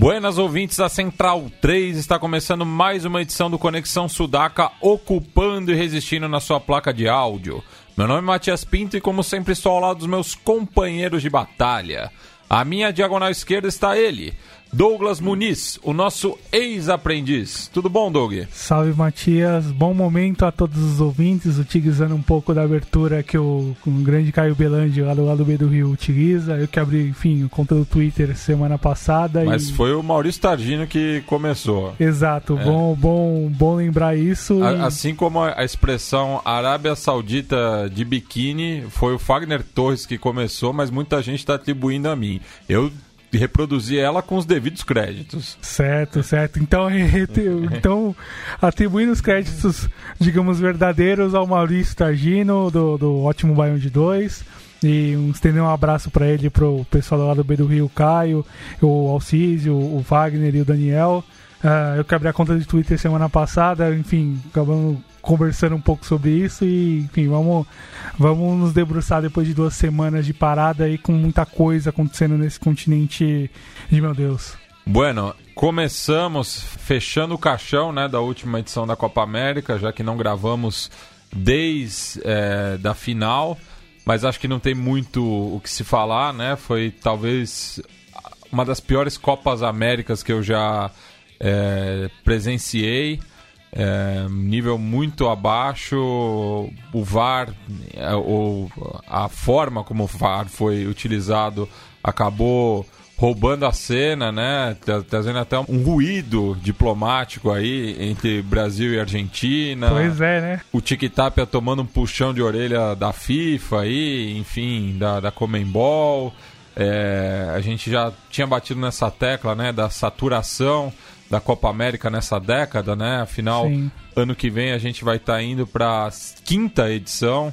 Buenas ouvintes da Central 3, está começando mais uma edição do Conexão Sudaca, ocupando e resistindo na sua placa de áudio. Meu nome é Matias Pinto e, como sempre, estou ao lado dos meus companheiros de batalha. À minha diagonal esquerda está ele, Douglas Muniz, o nosso ex-aprendiz. Tudo bom, Doug? Salve, Matias. Bom momento a todos os ouvintes, utilizando um pouco da abertura que o, o grande Caio Belandi, lá do lado B do Rio, utiliza. Eu que abri, enfim, o conta do Twitter semana passada. Mas e... foi o Maurício Targino que começou. Exato, é. bom, bom, bom lembrar isso. A, e... Assim como a expressão Arábia Saudita de biquíni, foi o Fagner Torres que começou, mas muita gente está atribuindo a mim. Eu reproduzir ela com os devidos créditos. Certo, certo. Então, então atribuindo os créditos, digamos, verdadeiros ao Maurício Targino, do, do Ótimo Baião de Dois. E estender um abraço para ele, pro pessoal lá do B do Rio, o Caio, o Alcísio, o Wagner e o Daniel. Uh, eu quebrei a conta de Twitter semana passada, enfim, acabamos conversando um pouco sobre isso e, enfim, vamos, vamos nos debruçar depois de duas semanas de parada aí com muita coisa acontecendo nesse continente de meu Deus. Bueno, começamos fechando o caixão né, da última edição da Copa América, já que não gravamos desde é, da final, mas acho que não tem muito o que se falar, né? Foi talvez uma das piores Copas Américas que eu já é, presenciei. É, nível muito abaixo, o VAR, é, ou a forma como o VAR foi utilizado acabou roubando a cena, né? Trazendo até um ruído diplomático aí entre Brasil e Argentina. Pois é, né? O Tic Tapia tomando um puxão de orelha da FIFA aí, enfim, da, da Comembol. É, a gente já tinha batido nessa tecla, né? Da saturação da Copa América nessa década, né? Afinal, Sim. ano que vem a gente vai estar tá indo para a quinta edição.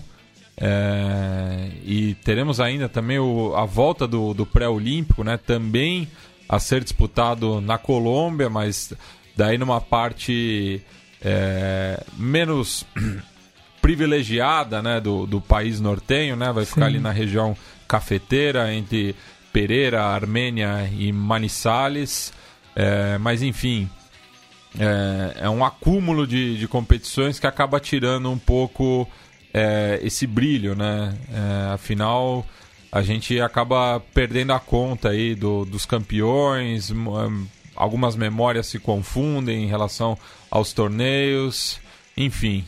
É, e teremos ainda também o, a volta do, do pré-olímpico, né? Também a ser disputado na Colômbia, mas daí numa parte é, menos privilegiada, né? Do, do país nortenho, né? Vai Sim. ficar ali na região cafeteira entre Pereira, Armênia e Manizales. É, mas enfim, é, é, um acúmulo de, de competições que acaba tirando um pouco é, esse brilho, né? É, afinal, a gente acaba perdendo a conta aí do, dos campeões, algumas memórias se confundem em relação aos torneios, enfim.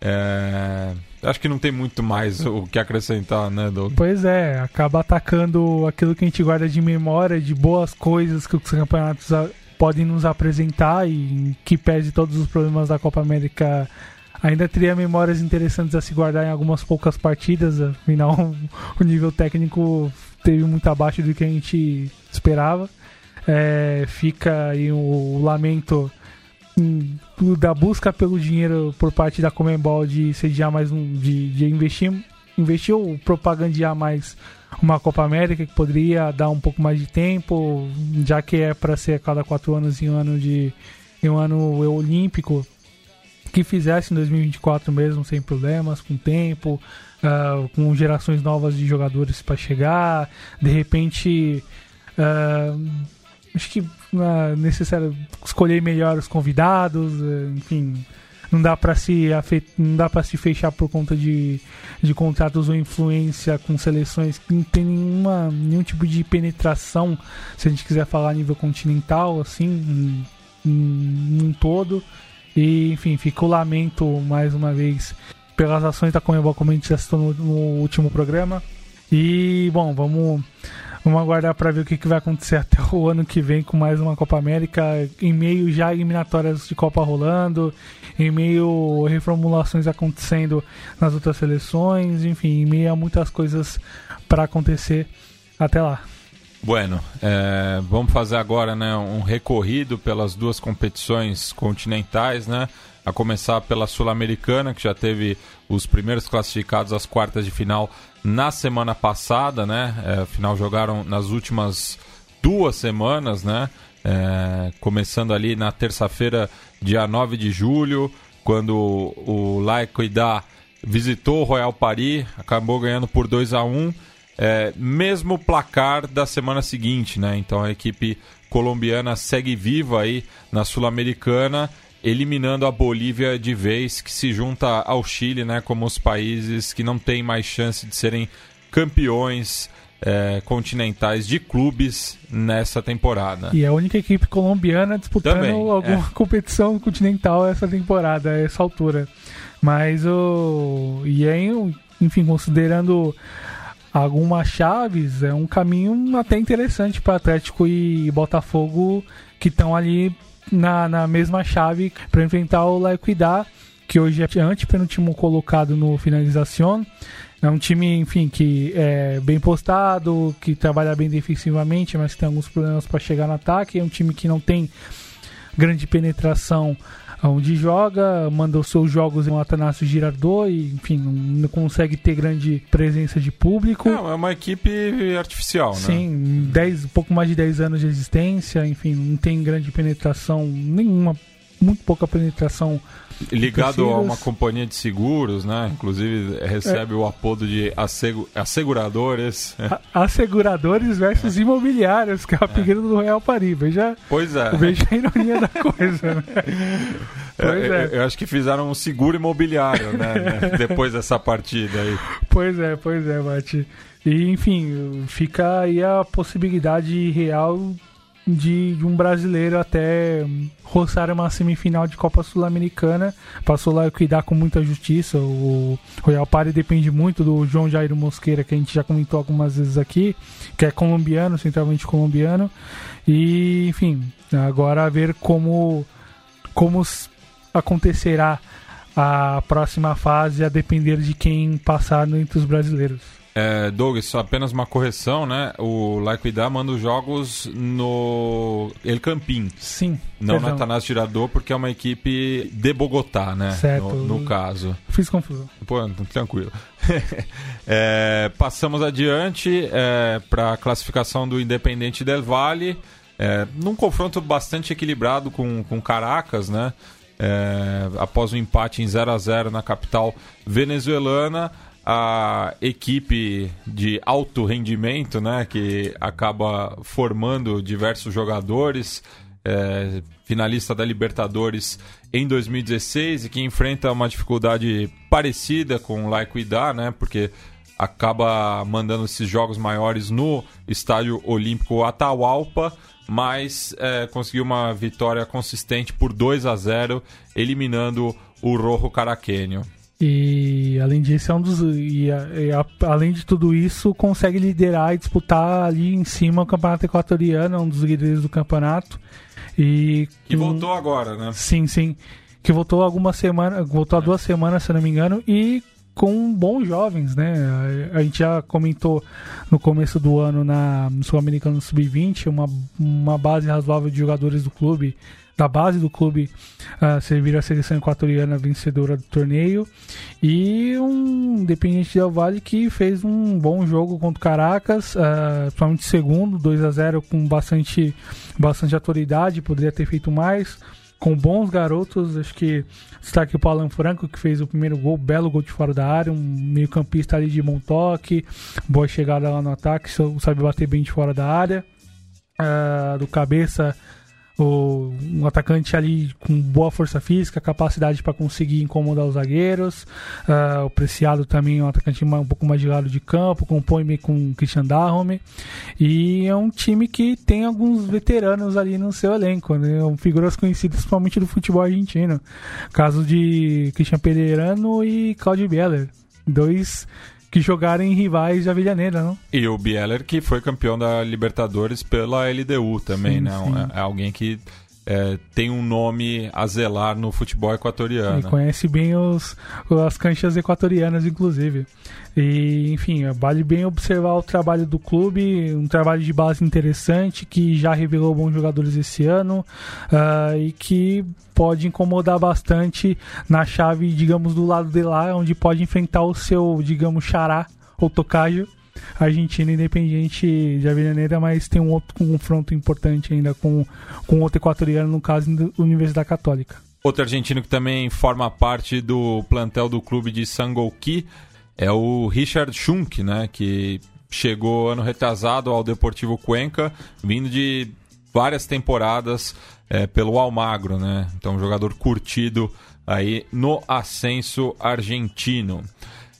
É, acho que não tem muito mais o que acrescentar, né, Doug? Pois é, acaba atacando aquilo que a gente guarda de memória, de boas coisas que os campeonatos podem nos apresentar e que pese todos os problemas da Copa América ainda teria memórias interessantes a se guardar em algumas poucas partidas, afinal o nível técnico teve muito abaixo do que a gente esperava. É, fica aí o, o lamento da busca pelo dinheiro por parte da Comembol de sediar mais um, de, de investir, investir ou propagandear mais uma Copa América que poderia dar um pouco mais de tempo, já que é para ser a cada quatro anos em um ano de em um ano olímpico, que fizesse em 2024 mesmo sem problemas, com tempo, uh, com gerações novas de jogadores para chegar, de repente uh, acho que é necessário escolher melhor os convidados, é, enfim, não dá para se não dá para se fechar por conta de, de contratos ou influência com seleções que não tem nenhuma, nenhum tipo de penetração, se a gente quiser falar a nível continental, assim, num todo. E, enfim, fica o lamento mais uma vez pelas ações da Comebol, como a gente já citou no, no último programa. E, bom, vamos Vamos aguardar para ver o que, que vai acontecer até o ano que vem com mais uma Copa América, em meio já eliminatórias de Copa rolando, em meio reformulações acontecendo nas outras seleções, enfim, em meio a muitas coisas para acontecer até lá. Bueno, é, vamos fazer agora né, um recorrido pelas duas competições continentais, né? A começar pela Sul-Americana, que já teve os primeiros classificados às quartas de final na semana passada, né? É, afinal, jogaram nas últimas duas semanas, né? É, começando ali na terça-feira, dia 9 de julho, quando o Laicoidá visitou o Royal Paris, acabou ganhando por 2 a 1 é, mesmo placar da semana seguinte, né? Então a equipe colombiana segue viva aí na Sul-Americana, eliminando a Bolívia de vez, que se junta ao Chile, né? Como os países que não têm mais chance de serem campeões é, continentais de clubes nessa temporada. E é a única equipe colombiana disputando Também, alguma é. competição continental essa temporada, essa altura. Mas o. E aí, enfim, considerando algumas chaves, é um caminho até interessante para Atlético e Botafogo que estão ali na, na mesma chave para enfrentar o La Equidad, que hoje é antepenúltimo colocado no finalização. É um time, enfim, que é bem postado, que trabalha bem defensivamente, mas tem alguns problemas para chegar no ataque. É um time que não tem grande penetração onde joga, manda os seus jogos em um Atanásio Girardot e, enfim, não consegue ter grande presença de público. Não, é uma equipe artificial, né? Sim, dez, pouco mais de 10 anos de existência, enfim, não tem grande penetração, nenhuma, muito pouca penetração ligado a uma companhia de seguros, né? Inclusive recebe é. o apodo de assegu asseguradores. A asseguradores versus é. imobiliários, que é o apelido é. do Real Paris. Veja, pois é. veja a ironia da coisa, né? Pois é. Eu acho que fizeram um seguro imobiliário, né? Depois dessa partida aí. Pois é, pois é, Mati. E, enfim, fica aí a possibilidade real de, de um brasileiro até roçar uma semifinal de Copa Sul-Americana. Passou lá cuidar com muita justiça. O Royal Party depende muito do João Jairo Mosqueira, que a gente já comentou algumas vezes aqui, que é colombiano, centralmente colombiano. E, enfim, agora ver como, como acontecerá a próxima fase a depender de quem passar entre os brasileiros. É, Doug, só apenas uma correção, né? O Laiquidá manda os jogos no El Campín. Sim. Não perdão. na Tanás Tirador, porque é uma equipe de Bogotá, né? Certo. No, no caso. Fiz confusão. Pô, tranquilo. é, passamos adiante é, para a classificação do Independente Del Valle. É, num confronto bastante equilibrado com, com Caracas, né? É, após um empate em 0 a 0 na capital venezuelana a equipe de alto rendimento, né, que acaba formando diversos jogadores, é, finalista da Libertadores em 2016 e que enfrenta uma dificuldade parecida com o Laiquidá, né, porque acaba mandando esses jogos maiores no Estádio Olímpico Atahualpa, mas é, conseguiu uma vitória consistente por 2 a 0, eliminando o Rojo Caraquenho. E além disso, é um dos. E, e a, além de tudo isso, consegue liderar e disputar ali em cima o campeonato equatoriano, é um dos líderes do campeonato. E. Que voltou agora, né? Sim, sim. Que voltou algumas semanas. Voltou há duas semanas, se não me engano, e com bons jovens, né? A gente já comentou no começo do ano na Sul-Americano Sub-20 uma, uma base razoável de jogadores do clube da base do clube uh, servir a seleção equatoriana vencedora do torneio e um Independiente Del Valle que fez um bom jogo contra o Caracas, uh, principalmente segundo, 2 a 0 com bastante, bastante autoridade, poderia ter feito mais com bons garotos, acho que está aqui o Alan Franco, que fez o primeiro gol, belo gol de fora da área, um meio campista ali de bom toque, boa chegada lá no ataque, sabe bater bem de fora da área. Uh, do cabeça um atacante ali com boa força física, capacidade para conseguir incomodar os zagueiros. Uh, o Preciado também é um atacante um pouco mais de lado de campo, compõe meio com o Christian Darhome. E é um time que tem alguns veteranos ali no seu elenco, né? figuras conhecidas principalmente do futebol argentino. Caso de Christian Pereirano e Claudio Bieler. Dois que jogaram em rivais de Avellaneda, não? E o Bieler, que foi campeão da Libertadores pela LDU também, sim, né? Sim. É, é alguém que é, tem um nome a zelar no futebol equatoriano. Ele conhece bem os, as canchas equatorianas, inclusive. E, enfim, vale bem observar o trabalho do clube, um trabalho de base interessante que já revelou bons jogadores esse ano uh, e que pode incomodar bastante na chave, digamos, do lado de lá, onde pode enfrentar o seu, digamos, xará ou tocaio Argentina Independiente de Avellaneda, mas tem um outro confronto importante ainda com, com outro equatoriano, no caso da Universidade Católica. Outro argentino que também forma parte do plantel do clube de Sangolquí é o Richard Schunk, né, que chegou ano retrasado ao Deportivo Cuenca, vindo de várias temporadas é, pelo Almagro, né? Então, um jogador curtido aí no ascenso argentino.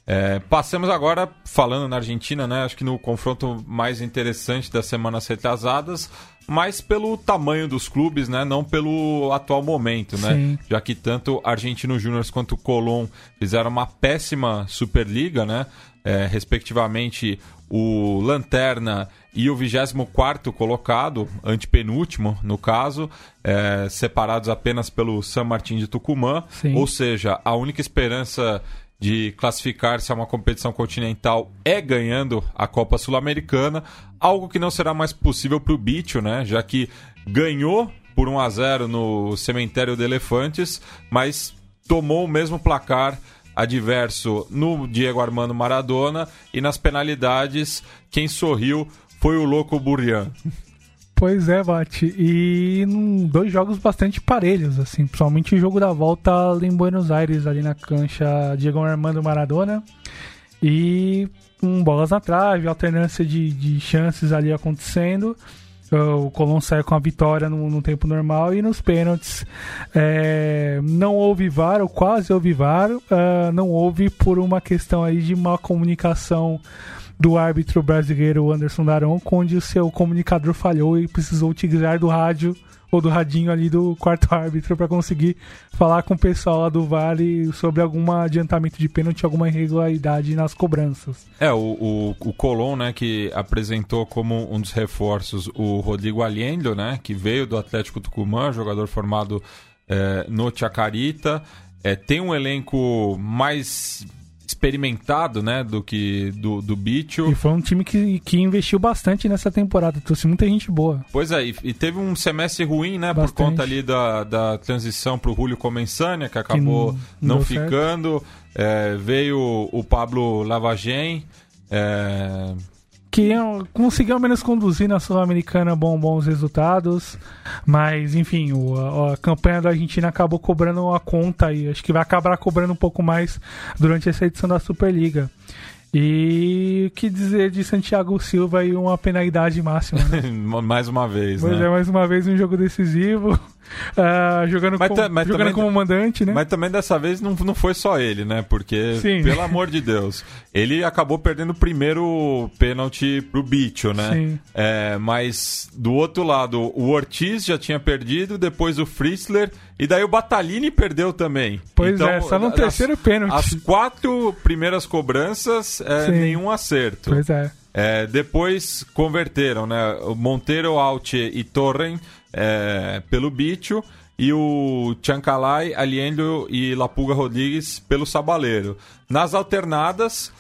É, passamos agora, falando na Argentina, né? Acho que no confronto mais interessante das semanas retrasadas, mas pelo tamanho dos clubes, né? Não pelo atual momento, né? Sim. Já que tanto Argentino Júnior quanto Colón fizeram uma péssima Superliga, né? É, respectivamente o Lanterna e o 24 colocado, antepenúltimo no caso, é, separados apenas pelo San Martín de Tucumã. Sim. Ou seja, a única esperança de classificar-se a uma competição continental é ganhando a Copa Sul-Americana, algo que não será mais possível para o Bicho, né? Já que ganhou por 1 a 0 no Cemitério de Elefantes, mas tomou o mesmo placar adverso no Diego Armando Maradona e nas penalidades quem sorriu foi o louco Burrian. Pois é, Bate. E dois jogos bastante parelhos, assim. Principalmente o jogo da volta em Buenos Aires, ali na cancha Diego Armando Maradona. E um bolas na trave, alternância de, de chances ali acontecendo. O Colón saiu com a vitória no, no tempo normal e nos pênaltis é, não houve VAR, ou quase houve VAR, uh, não houve por uma questão aí de má comunicação do árbitro brasileiro Anderson Daron, onde o seu comunicador falhou e precisou utilizar do rádio ou do radinho ali do quarto árbitro para conseguir falar com o pessoal lá do Vale sobre algum adiantamento de pênalti, alguma irregularidade nas cobranças. É, o, o, o Colón, né, que apresentou como um dos reforços o Rodrigo Aliendo, né, que veio do Atlético Tucumã, jogador formado é, no Chacarita, é, tem um elenco mais experimentado, né, do que do, do Bicho. E foi um time que, que investiu bastante nessa temporada, trouxe muita gente boa. Pois é, e, e teve um semestre ruim, né, bastante. por conta ali da, da transição pro Julio Comensania, que acabou que não, não ficando. É, veio o Pablo Lavagem, é, que conseguiu ao menos conduzir na Sul-Americana bom, bons resultados, mas enfim, o, a, campanha da Argentina acabou cobrando a conta e acho que vai acabar cobrando um pouco mais durante essa edição da Superliga. E o que dizer de Santiago Silva e uma penalidade máxima? Né? mais uma vez, pois né? é, mais uma vez um jogo decisivo. Uh, jogando mas, com, mas jogando como mandante, né? Mas também dessa vez não, não foi só ele, né? Porque, Sim. pelo amor de Deus, ele acabou perdendo o primeiro pênalti pro Bicho, né? É, mas do outro lado, o Ortiz já tinha perdido, depois o Fritzler e daí o Batalini perdeu também. Pois então, é, só no terceiro pênalti. As quatro primeiras cobranças, é, nenhum acerto. Pois é. É, depois converteram, né? Monteiro, Alt e Torren é, pelo Bicho e o Chancalay, Aliendo e Lapuga Rodrigues pelo Sabaleiro. Nas alternadas,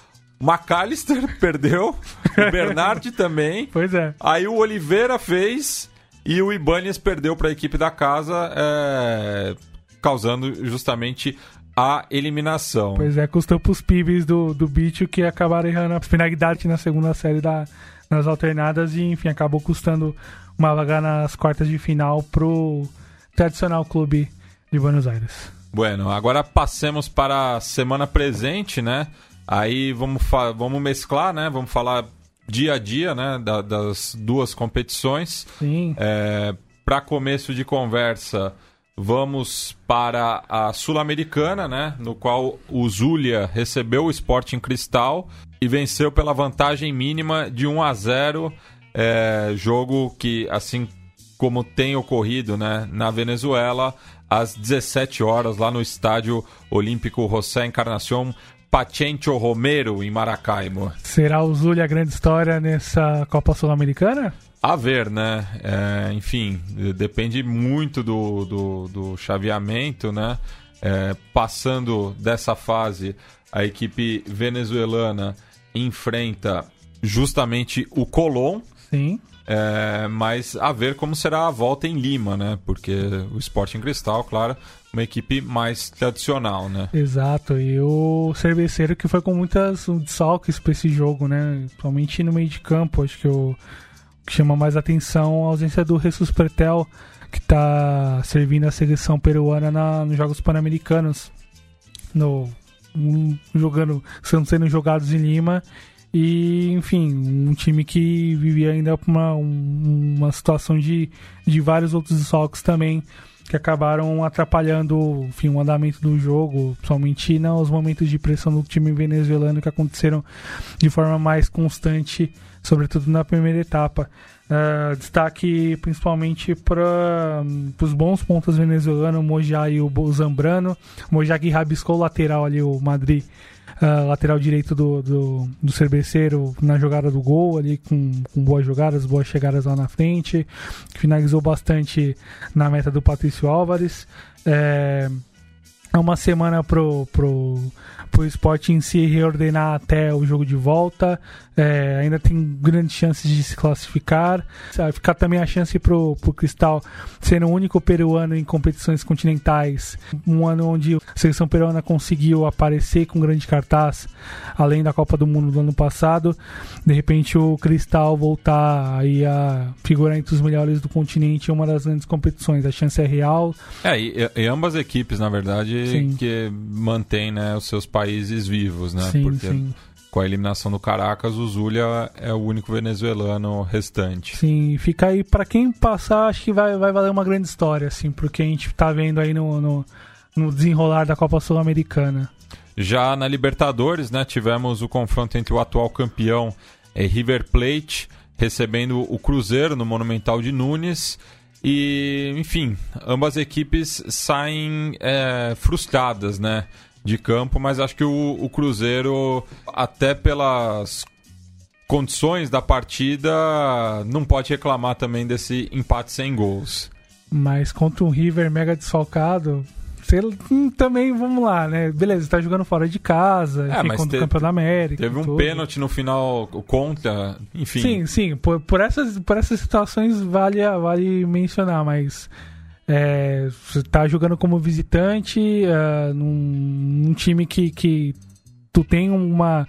McAllister perdeu, o Bernardi também. Pois é. Aí o Oliveira fez e o Ibanez perdeu para a equipe da casa, é, causando justamente a eliminação. Pois é, custou para os pibes do, do Bicho que acabaram errando a finalidade na segunda série da, nas alternadas e, enfim, acabou custando uma vaga nas quartas de final pro tradicional clube de Buenos Aires. Bueno, agora passemos para a semana presente, né? Aí vamos, vamos mesclar, né? Vamos falar dia a dia, né? Da, das duas competições. Sim. É, para começo de conversa, vamos para a Sul-Americana, né? No qual o Zulia recebeu o Sporting Cristal e venceu pela vantagem mínima de 1 a 0 é, jogo que, assim como tem ocorrido né, na Venezuela, às 17 horas, lá no Estádio Olímpico José Encarnação Paciencio Romero, em Maracaibo. Será o Zulia a grande história nessa Copa Sul-Americana? A ver, né? É, enfim, depende muito do, do, do chaveamento, né? É, passando dessa fase, a equipe venezuelana enfrenta justamente o Colón. Sim. É, mas a ver como será a volta em Lima, né? Porque o Sporting Cristal, claro, uma equipe mais tradicional, né? Exato, e o Cerveceiro que foi com muitas desfalques para esse jogo, né? Principalmente no meio de campo, acho que o que chama mais atenção a ausência do Jesus Pretel, que está servindo a seleção peruana na, nos Jogos Pan-Americanos, no, um, jogando, sendo jogados em Lima. E, enfim, um time que vivia ainda uma, uma situação de, de vários outros desfalques também, que acabaram atrapalhando enfim, o andamento do jogo, principalmente nos momentos de pressão do time venezuelano que aconteceram de forma mais constante sobretudo na primeira etapa. Uh, destaque principalmente para os bons pontos venezuelanos, o Mojá e o Zambrano. O Mojá que rabiscou o lateral ali, o Madrid, uh, lateral direito do, do, do Cerveceiro na jogada do gol, ali com, com boas jogadas, boas chegadas lá na frente. Finalizou bastante na meta do Patrício Álvares. É, é uma semana pro, pro para o esporte em si reordenar até o jogo de volta. É, ainda tem grandes chances de se classificar. Vai ficar também a chance para o Cristal ser o único peruano em competições continentais. Um ano onde a seleção peruana conseguiu aparecer com grande cartaz, além da Copa do Mundo do ano passado. De repente o Cristal voltar aí a figurar entre os melhores do continente em uma das grandes competições. A chance é real. É, e, e ambas equipes, na verdade, Sim. que mantêm né, os seus países vivos, né? Sim, Porque sim. Com a eliminação do Caracas, o Zulia é o único venezuelano restante. Sim, fica aí para quem passar, acho que vai, vai valer uma grande história, assim, porque a gente tá vendo aí no, no, no desenrolar da Copa Sul-Americana. Já na Libertadores, né, tivemos o confronto entre o atual campeão é, River Plate recebendo o Cruzeiro no Monumental de Nunes. E, enfim, ambas equipes saem é, frustradas, né? De campo, mas acho que o, o Cruzeiro, até pelas condições da partida, não pode reclamar também desse empate sem gols. Mas contra um River mega desfalcado, você, hum, também vamos lá, né? Beleza, está jogando fora de casa, é, enfim, contra o campeão da América. Teve um tudo. pênalti no final contra, enfim. Sim, sim, por, por, essas, por essas situações vale, vale mencionar, mas é, você está jogando como visitante uh, num, num, time que, que tu tem uma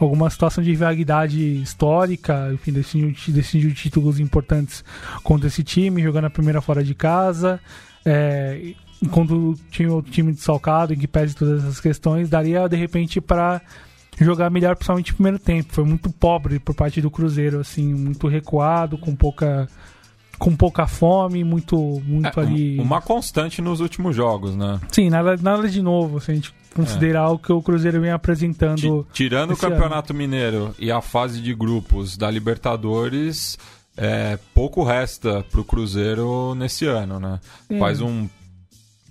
alguma situação de rivalidade histórica, enfim, decidiu, decidiu títulos importantes contra esse time, jogando a primeira fora de casa. É, enquanto tinha o time desfalcado, em que pese todas essas questões, daria de repente para jogar melhor, principalmente no primeiro tempo. Foi muito pobre por parte do Cruzeiro, assim, muito recuado, com pouca com pouca fome, muito, muito é, ali. Uma constante nos últimos jogos, né? Sim, nada, nada de novo, se a gente considerar é. o que o Cruzeiro vem apresentando. Tirando o Campeonato ano. Mineiro e a fase de grupos da Libertadores, é, pouco resta pro Cruzeiro nesse ano, né? Faz um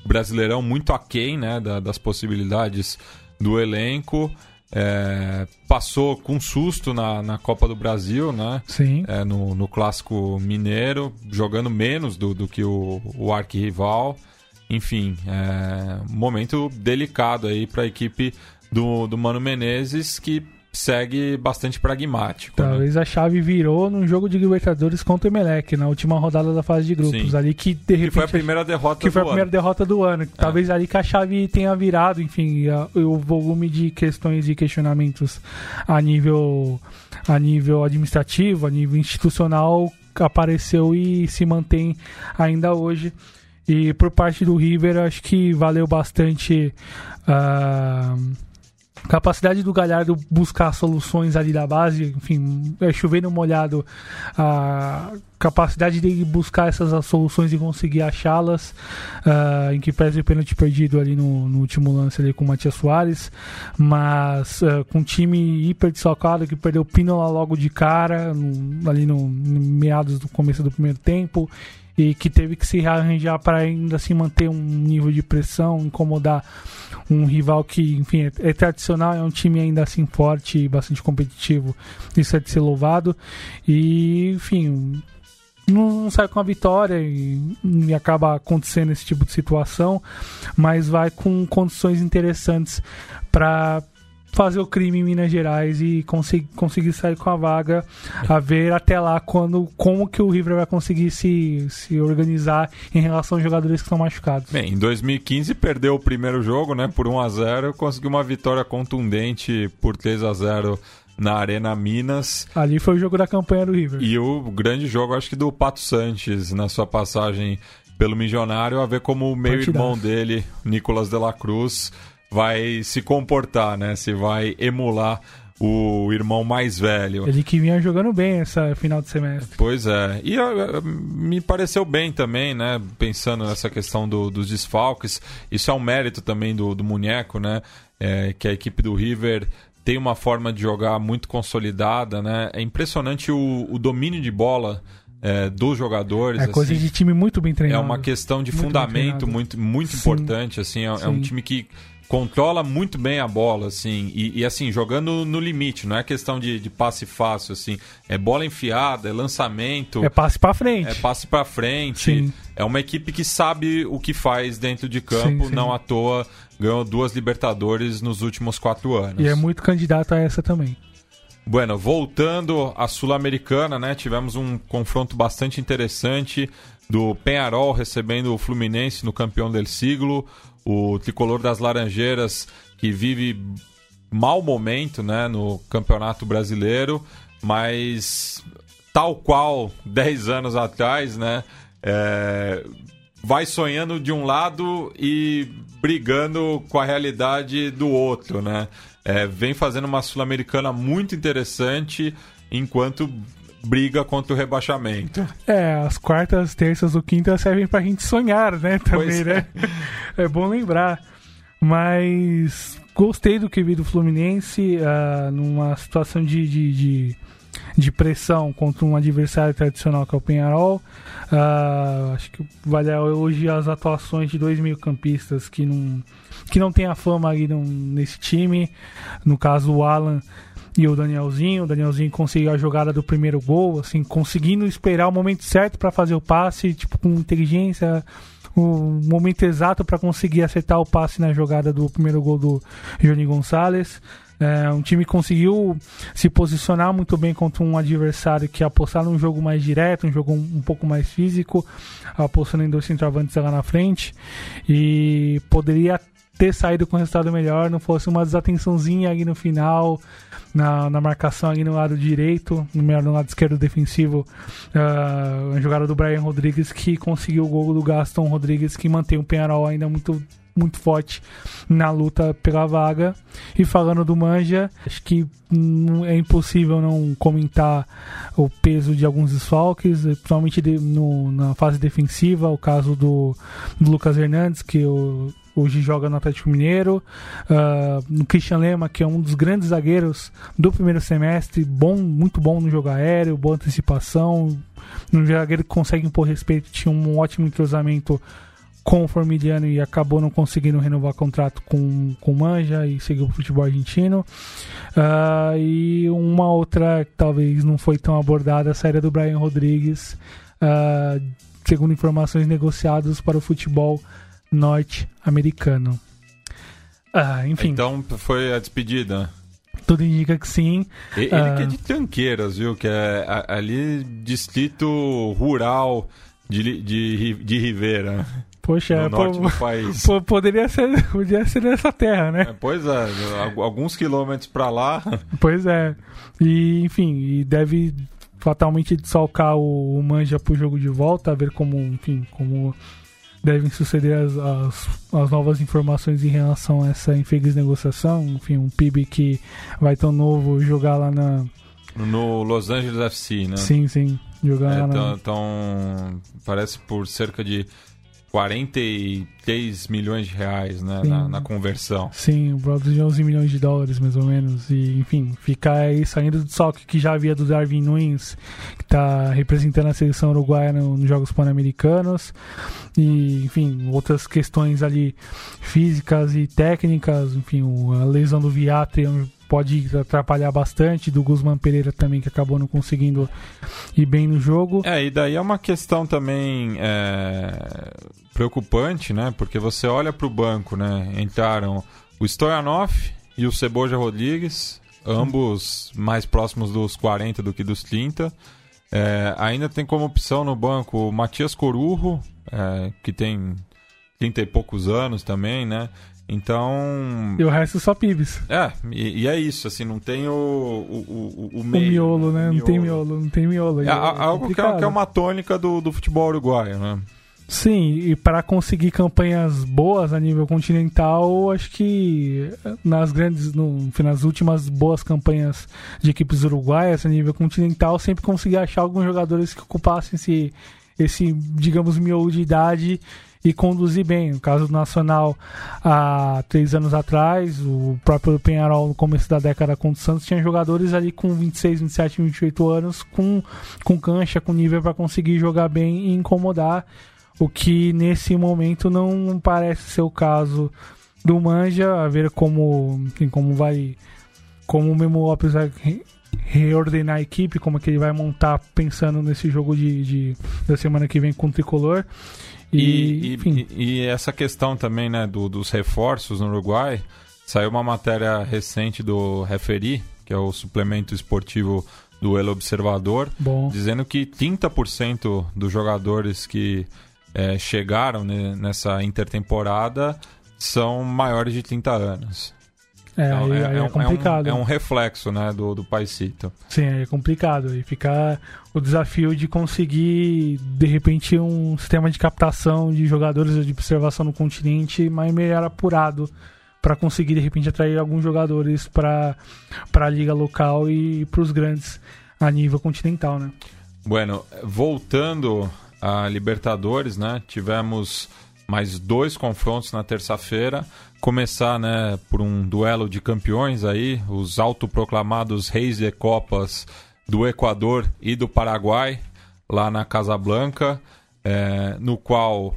brasileirão muito aquém, né, da, das possibilidades do elenco. É, passou com susto na, na Copa do Brasil, né? Sim. É, no, no Clássico Mineiro, jogando menos do, do que o, o arquirrival. Enfim, é um momento delicado aí para a equipe do, do Mano Menezes, que segue bastante pragmático. Né? Talvez né? a chave virou num jogo de Libertadores contra o Emelec, na última rodada da fase de grupos. Sim. Ali que de repente. Que foi a primeira derrota que do foi a primeira ano. derrota do ano. É. Talvez ali que a chave tenha virado, enfim, a, o volume de questões e questionamentos a nível, a nível administrativo, a nível institucional apareceu e se mantém ainda hoje. E por parte do River, acho que valeu bastante. Uh, capacidade do Galhardo buscar soluções ali da base, enfim, é chover no molhado, a capacidade dele buscar essas soluções e conseguir achá-las, uh, em que pese o pênalti perdido ali no, no, último lance ali com o Matias Soares, mas uh, com um time hiper desfalcado que perdeu o Pinola logo de cara, no, ali no, no meados do começo do primeiro tempo, e que teve que se rearranjar para ainda assim manter um nível de pressão, incomodar um rival que, enfim, é, é, tradicional, é um time ainda assim forte e bastante competitivo. Isso é de ser louvado. E, enfim, não, sai com a vitória e, e, acaba acontecendo esse tipo de situação, mas vai com condições interessantes para fazer o crime em Minas Gerais e conseguir, conseguir sair com a vaga a ver até lá quando como que o River vai conseguir se, se organizar em relação aos jogadores que estão machucados. Bem, em 2015 perdeu o primeiro jogo, né, por 1 a 0, conseguiu uma vitória contundente por 3 a 0 na Arena Minas. Ali foi o jogo da campanha do River. E o grande jogo, acho que do Pato Sanches na sua passagem pelo Milionário, a ver como o meio-irmão dele, Nicolas de la Cruz, vai se comportar, né? Se vai emular o irmão mais velho. Ele que vinha jogando bem essa final de semestre. Pois é. E uh, me pareceu bem também, né? Pensando nessa questão do, dos desfalques. Isso é um mérito também do, do Munheco, né? É, que a equipe do River tem uma forma de jogar muito consolidada, né? É impressionante o, o domínio de bola é, dos jogadores. É coisa assim. de time muito bem treinado. É uma questão de muito fundamento muito, muito importante, assim. É, é, um time que controla muito bem a bola, assim, e, e, assim, jogando no limite, não é questão de, de, passe fácil, assim, é bola enfiada, é lançamento. É passe para frente. É passe para frente. Sim. É uma equipe que sabe o que faz dentro de campo, sim, sim. não à toa ganhou duas Libertadores nos últimos quatro anos. E é muito candidato a essa também. Bueno, voltando à Sul-Americana, né? Tivemos um confronto bastante interessante do Penharol recebendo o Fluminense no campeão del siglo o tricolor das Laranjeiras que vive mau momento né, no Campeonato Brasileiro, mas tal qual 10 anos atrás, né, é, vai sonhando de um lado e brigando com a realidade do outro, né? É, vem fazendo uma sul-americana muito interessante enquanto briga contra o rebaixamento. É, as quartas, terças ou quintas servem pra gente sonhar, né? Também, né? É. é bom lembrar. Mas gostei do que vi do Fluminense uh, numa situação de, de, de, de, pressão contra um adversário tradicional que é o Penharol. Uh, acho que vale elogiar as atuações de dois meio-campistas que não, que não tem a fama ali nesse time. No caso, o Alan e o Danielzinho. O Danielzinho conseguiu a jogada do primeiro gol, assim, conseguindo esperar o momento certo para fazer o passe, tipo, com inteligência, o momento exato para conseguir acertar o passe na jogada do primeiro gol do Johnny Gonçalves. É, um time conseguiu se posicionar muito bem contra um adversário que apostava num jogo mais direto, um jogo um, um pouco mais físico, apostando em dois centroavantes lá na frente. E poderia ter saído com resultado melhor, não fosse uma desatençãozinha ali no final, na, na marcação ali no lado direito, no, melhor, no lado esquerdo defensivo, uh, a jogada do Brian Rodrigues que conseguiu o gol do Gaston Rodrigues, que mantém o Penharol ainda muito muito forte na luta pela vaga. E falando do Manja, acho que é impossível não comentar o peso de alguns desfalques, principalmente de, no, na fase defensiva, o caso do, do Lucas Hernandes, que o hoje joga no Atlético Mineiro, uh, no Christian Lema, que é um dos grandes zagueiros do primeiro semestre, bom, muito bom no jogo aéreo, boa antecipação, um zagueiro que consegue impor respeito, tinha um ótimo entrosamento com o Formiliano e acabou não conseguindo renovar contrato com, com o Manja e seguiu o futebol argentino. Uh, e uma outra que talvez não foi tão abordada, a saída do Brian Rodrigues, uh, segundo informações negociadas para o futebol norte-americano. Ah, enfim. Então foi a despedida. Tudo indica que sim. Ele ah, que é de Tanqueiras, viu? Que é ali distrito rural de, de, de Rivera. Poxa, no norte do país. poderia ser, poderia ser nessa terra, né? É, pois é, alguns quilômetros para lá. Pois é. E, enfim, e deve fatalmente desfalcar o, o Manja pro jogo de volta, a ver como, enfim, como devem suceder as, as, as, novas informações em relação a essa infeliz negociação. Enfim, um PIB que vai tão novo jogar lá na. No Los Angeles FC, né? Sim, sim. Jogar é, lá na... Então, parece por cerca de 43 milhões de reais né, na, na, conversão. Sim, volta de 11 milhões de dólares, mais ou menos. E, enfim, ficar aí saindo do salto que já havia do Darwin Nunes, que está representando a seleção uruguaia no, nos Jogos Pan-Americanos. E, enfim, outras questões ali físicas e técnicas. Enfim, a lesão do Viatri é um pode atrapalhar bastante, do Guzman Pereira também, que acabou não conseguindo ir bem no jogo. É, e daí é uma questão também é, preocupante, né? Porque você olha para o banco, né? Entraram o Stoyanov e o Ceboja Rodrigues, ambos mais próximos dos 40 do que dos 30. É, ainda tem como opção no banco o Matias Corurro, é, que tem 30 e poucos anos também, né? Então. E o resto só pibes. É, e, e, é isso, assim, não tem o. O, o, o, meio, o miolo, né? Miolo. Não tem miolo, não tem miolo. É, é algo que é, que é, uma tônica do, do futebol uruguaio, né? Sim, e para conseguir campanhas boas a nível continental, acho que nas grandes, no, nas últimas boas campanhas de equipes uruguaias a nível continental, sempre consegui achar alguns jogadores que ocupassem esse, esse digamos, miolo de idade e conduzir bem. No caso do Nacional, há três anos atrás, o próprio Penharol, no começo da década com o Santos, tinha jogadores ali com 26, 27, 28 anos, com, com cancha, com nível para conseguir jogar bem e incomodar o que nesse momento não parece ser o caso do Manja, a ver como, como vai. Como o Memo Lopes vai reordenar a equipe, como é que ele vai montar pensando nesse jogo de, de da semana que vem com o tricolor. E, e, e, e essa questão também né, do, dos reforços no Uruguai, saiu uma matéria recente do Referi, que é o suplemento esportivo do El Observador, Bom. dizendo que 30% dos jogadores que é, chegaram nessa intertemporada são maiores de 30 anos. É, então, é, aí é, é, complicado. É um, é um, reflexo né, do, do Paisito. Sim, é complicado. E fica o desafio de conseguir, de repente, um sistema de captação de jogadores de observação no continente mais melhor apurado para conseguir, de repente, atrair alguns jogadores para a liga local e para os grandes a nível continental, né? Bueno, voltando a Libertadores, né? Tivemos mais dois confrontos na terça-feira. Começar, né, por um duelo de campeões aí, os autoproclamados reis de copas do Equador e do Paraguai, lá na Casa Blanca, é, no qual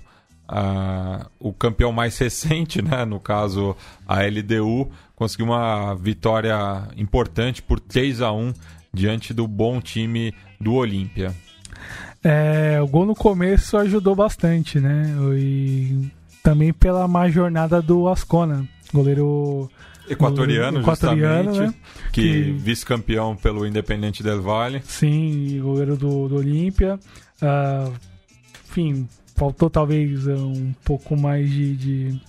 o campeão mais recente, né, no caso a LDU, conseguiu uma vitória importante por 3 a 1 diante do bom time do Olímpia. É, o gol no começo ajudou bastante, né? E também pela má jornada do Ascona, goleiro equatoriano, equatoriano né? que, que... vice-campeão pelo Independente del Valle. Sim, goleiro do, do Olímpia. Uh, enfim, faltou talvez um pouco mais de, de,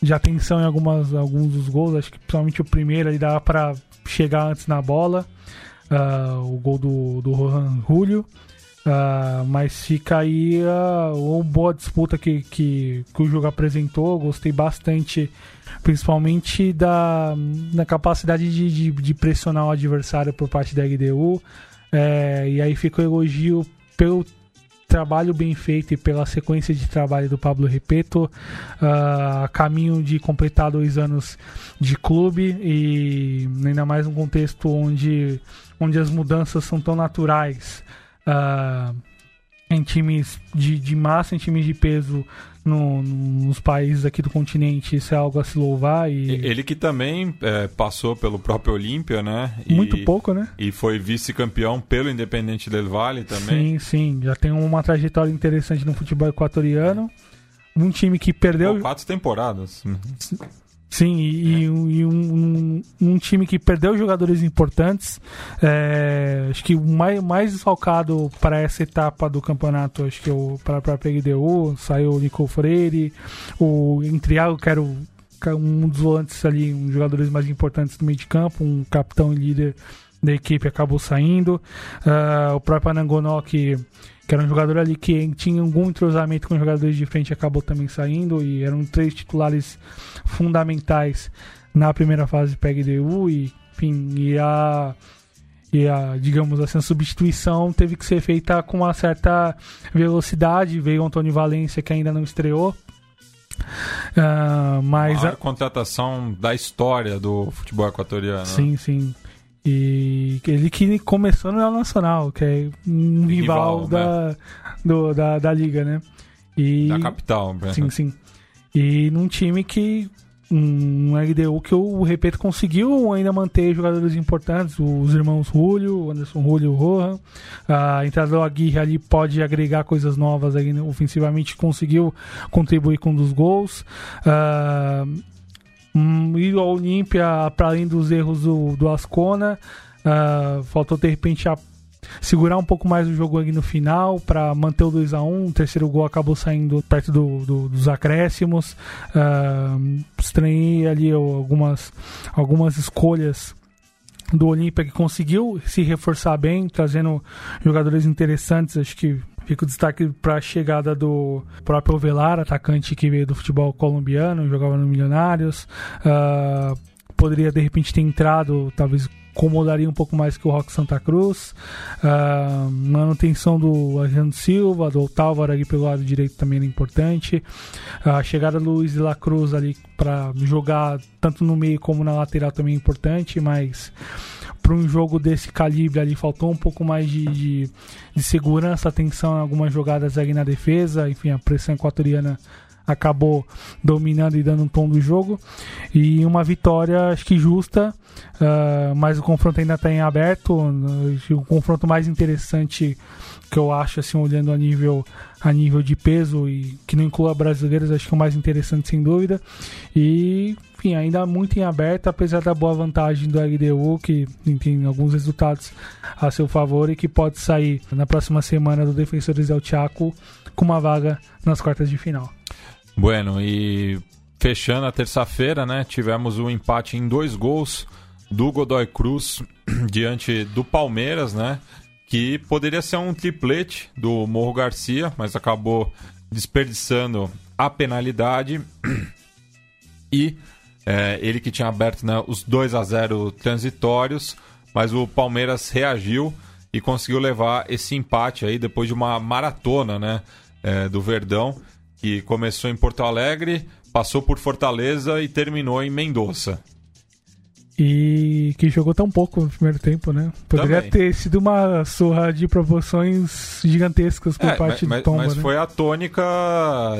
de, atenção em algumas, alguns dos gols. Acho que principalmente o primeiro ali dava para chegar antes na bola. Uh, o gol do, do Rohan Julio. Uh, mas fica aí uh, uma boa disputa que, que, que, o jogo apresentou. Gostei bastante, principalmente da, da capacidade de, de, de pressionar o adversário por parte da RDU. É, e aí fica o elogio pelo trabalho bem feito e pela sequência de trabalho do Pablo Repeto, uh, caminho de completar dois anos de clube e ainda mais num contexto onde, onde as mudanças são tão naturais uh, em times de, de massa, em times de peso no, nos países aqui do continente, isso é algo a se louvar. E... Ele que também é, passou pelo próprio Olímpia, né? E, Muito pouco, né? E foi vice-campeão pelo Independente del Valle também. Sim, sim. Já tem uma trajetória interessante no futebol equatoriano. Um time que perdeu. Oh, quatro temporadas. Sim, e, é. e um, um, um, time que perdeu jogadores importantes. É, acho que o mais, mais desfalcado para essa etapa do campeonato, acho que é o para a PGDU, saiu o Nico Freire, o Entriago, que era o, um dos volantes ali, um dos jogadores mais importantes do meio de campo, um capitão e líder da equipe acabou saindo. Uh, o próprio Anangonó, que que era um jogador ali que tinha algum entrosamento com os jogadores de frente acabou também saindo e eram três titulares fundamentais na primeira fase de PEG-DU e enfim, e a e a, digamos assim, a substituição teve que ser feita com uma certa velocidade. Veio o Antônio Valência, que ainda não estreou. Uh, mas a contratação da história do futebol equatoriano. Sim, sim. E ele que começou no Real Nacional, que é um rival, rival da, né? do, da, da liga, né? E, da capital, né? Sim, sim. E num time que um LDU que o Repeto conseguiu ainda manter jogadores importantes, os irmãos Julio, Anderson Julio Rohan. A entrada do Aguirre ali pode agregar coisas novas aí, né? ofensivamente, conseguiu contribuir com um dos gols. Uh, e o Olímpia, para além dos erros do, do Ascona, uh, faltou de repente a segurar um pouco mais o jogo ali no final para manter o 2 a 1 O terceiro gol acabou saindo perto do, do, dos acréscimos. Uh, estranhei ali algumas, algumas escolhas do Olímpia que conseguiu se reforçar bem, trazendo jogadores interessantes. Acho que fica o destaque para a chegada do próprio Ovelar, atacante que veio do futebol colombiano, jogava no Milionários. Uh, poderia de repente ter entrado, talvez incomodaria um pouco mais que o Rock Santa Cruz. Uh, manutenção do Arjando Silva, do Otávaro ali pelo lado direito também era importante. A uh, chegada do Luiz de la Cruz ali para jogar tanto no meio como na lateral também é importante, mas para um jogo desse calibre ali faltou um pouco mais de, de, de segurança, atenção em algumas jogadas ali na defesa, enfim, a pressão equatoriana acabou dominando e dando um tom do jogo. E uma vitória, acho que justa, uh, mas o confronto ainda está em aberto. O confronto mais interessante que eu acho, assim, olhando a nível, a nível de peso e que não inclua brasileiros, acho que é o mais interessante, sem dúvida. E, enfim, ainda muito em aberto, apesar da boa vantagem do LDU, que tem alguns resultados a seu favor e que pode sair na próxima semana do Defensores del Chaco com uma vaga nas quartas de final. Bueno, e fechando a terça-feira, né, tivemos um empate em dois gols do Godoy Cruz diante do Palmeiras, né, que poderia ser um triplete do Morro Garcia, mas acabou desperdiçando a penalidade e é, ele que tinha aberto né, os 2 a 0 transitórios, mas o Palmeiras reagiu e conseguiu levar esse empate aí depois de uma maratona né, é, do Verdão que começou em Porto Alegre, passou por Fortaleza e terminou em Mendoza. E que jogou tão pouco no primeiro tempo, né? Poderia Também. ter sido uma surra de proporções gigantescas por é, parte mas, do Tomba, Mas né? foi a tônica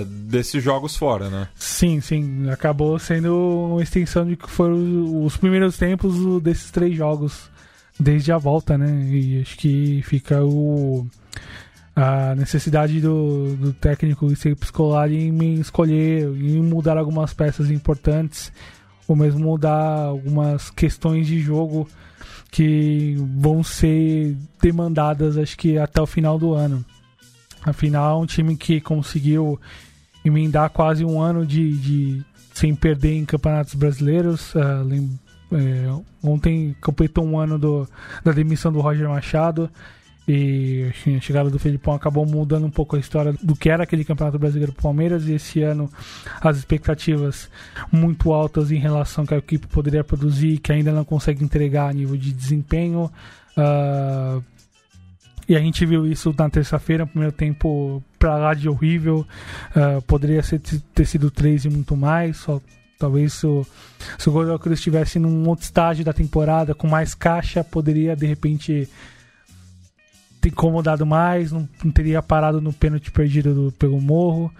desses jogos fora, né? Sim, sim. Acabou sendo uma extensão de que foram os primeiros tempos desses três jogos, desde a volta, né? E acho que fica o a necessidade do, do técnico ser escolar em me escolher, em mudar algumas peças importantes, ou mesmo mudar algumas questões de jogo que vão ser demandadas, acho que até o final do ano. Afinal, um time que conseguiu emendar quase um ano de, de sem perder em campeonatos brasileiros. Uh, é, ontem completou um ano do, da demissão do Roger Machado. E a chegada do Felipão acabou mudando um pouco a história do que era aquele Campeonato Brasileiro pro Palmeiras. E esse ano as expectativas muito altas em relação ao que a equipe poderia produzir, que ainda não consegue entregar a nível de desempenho. Uh, e a gente viu isso na terça-feira, primeiro tempo pra lá de horrível. Uh, poderia ser, ter sido três e muito mais. Só Talvez se o, se o Godoy Cruz estivesse num outro estágio da temporada, com mais caixa, poderia de repente incomodado mais, não, não teria parado no pênalti perdido do, pelo Morro.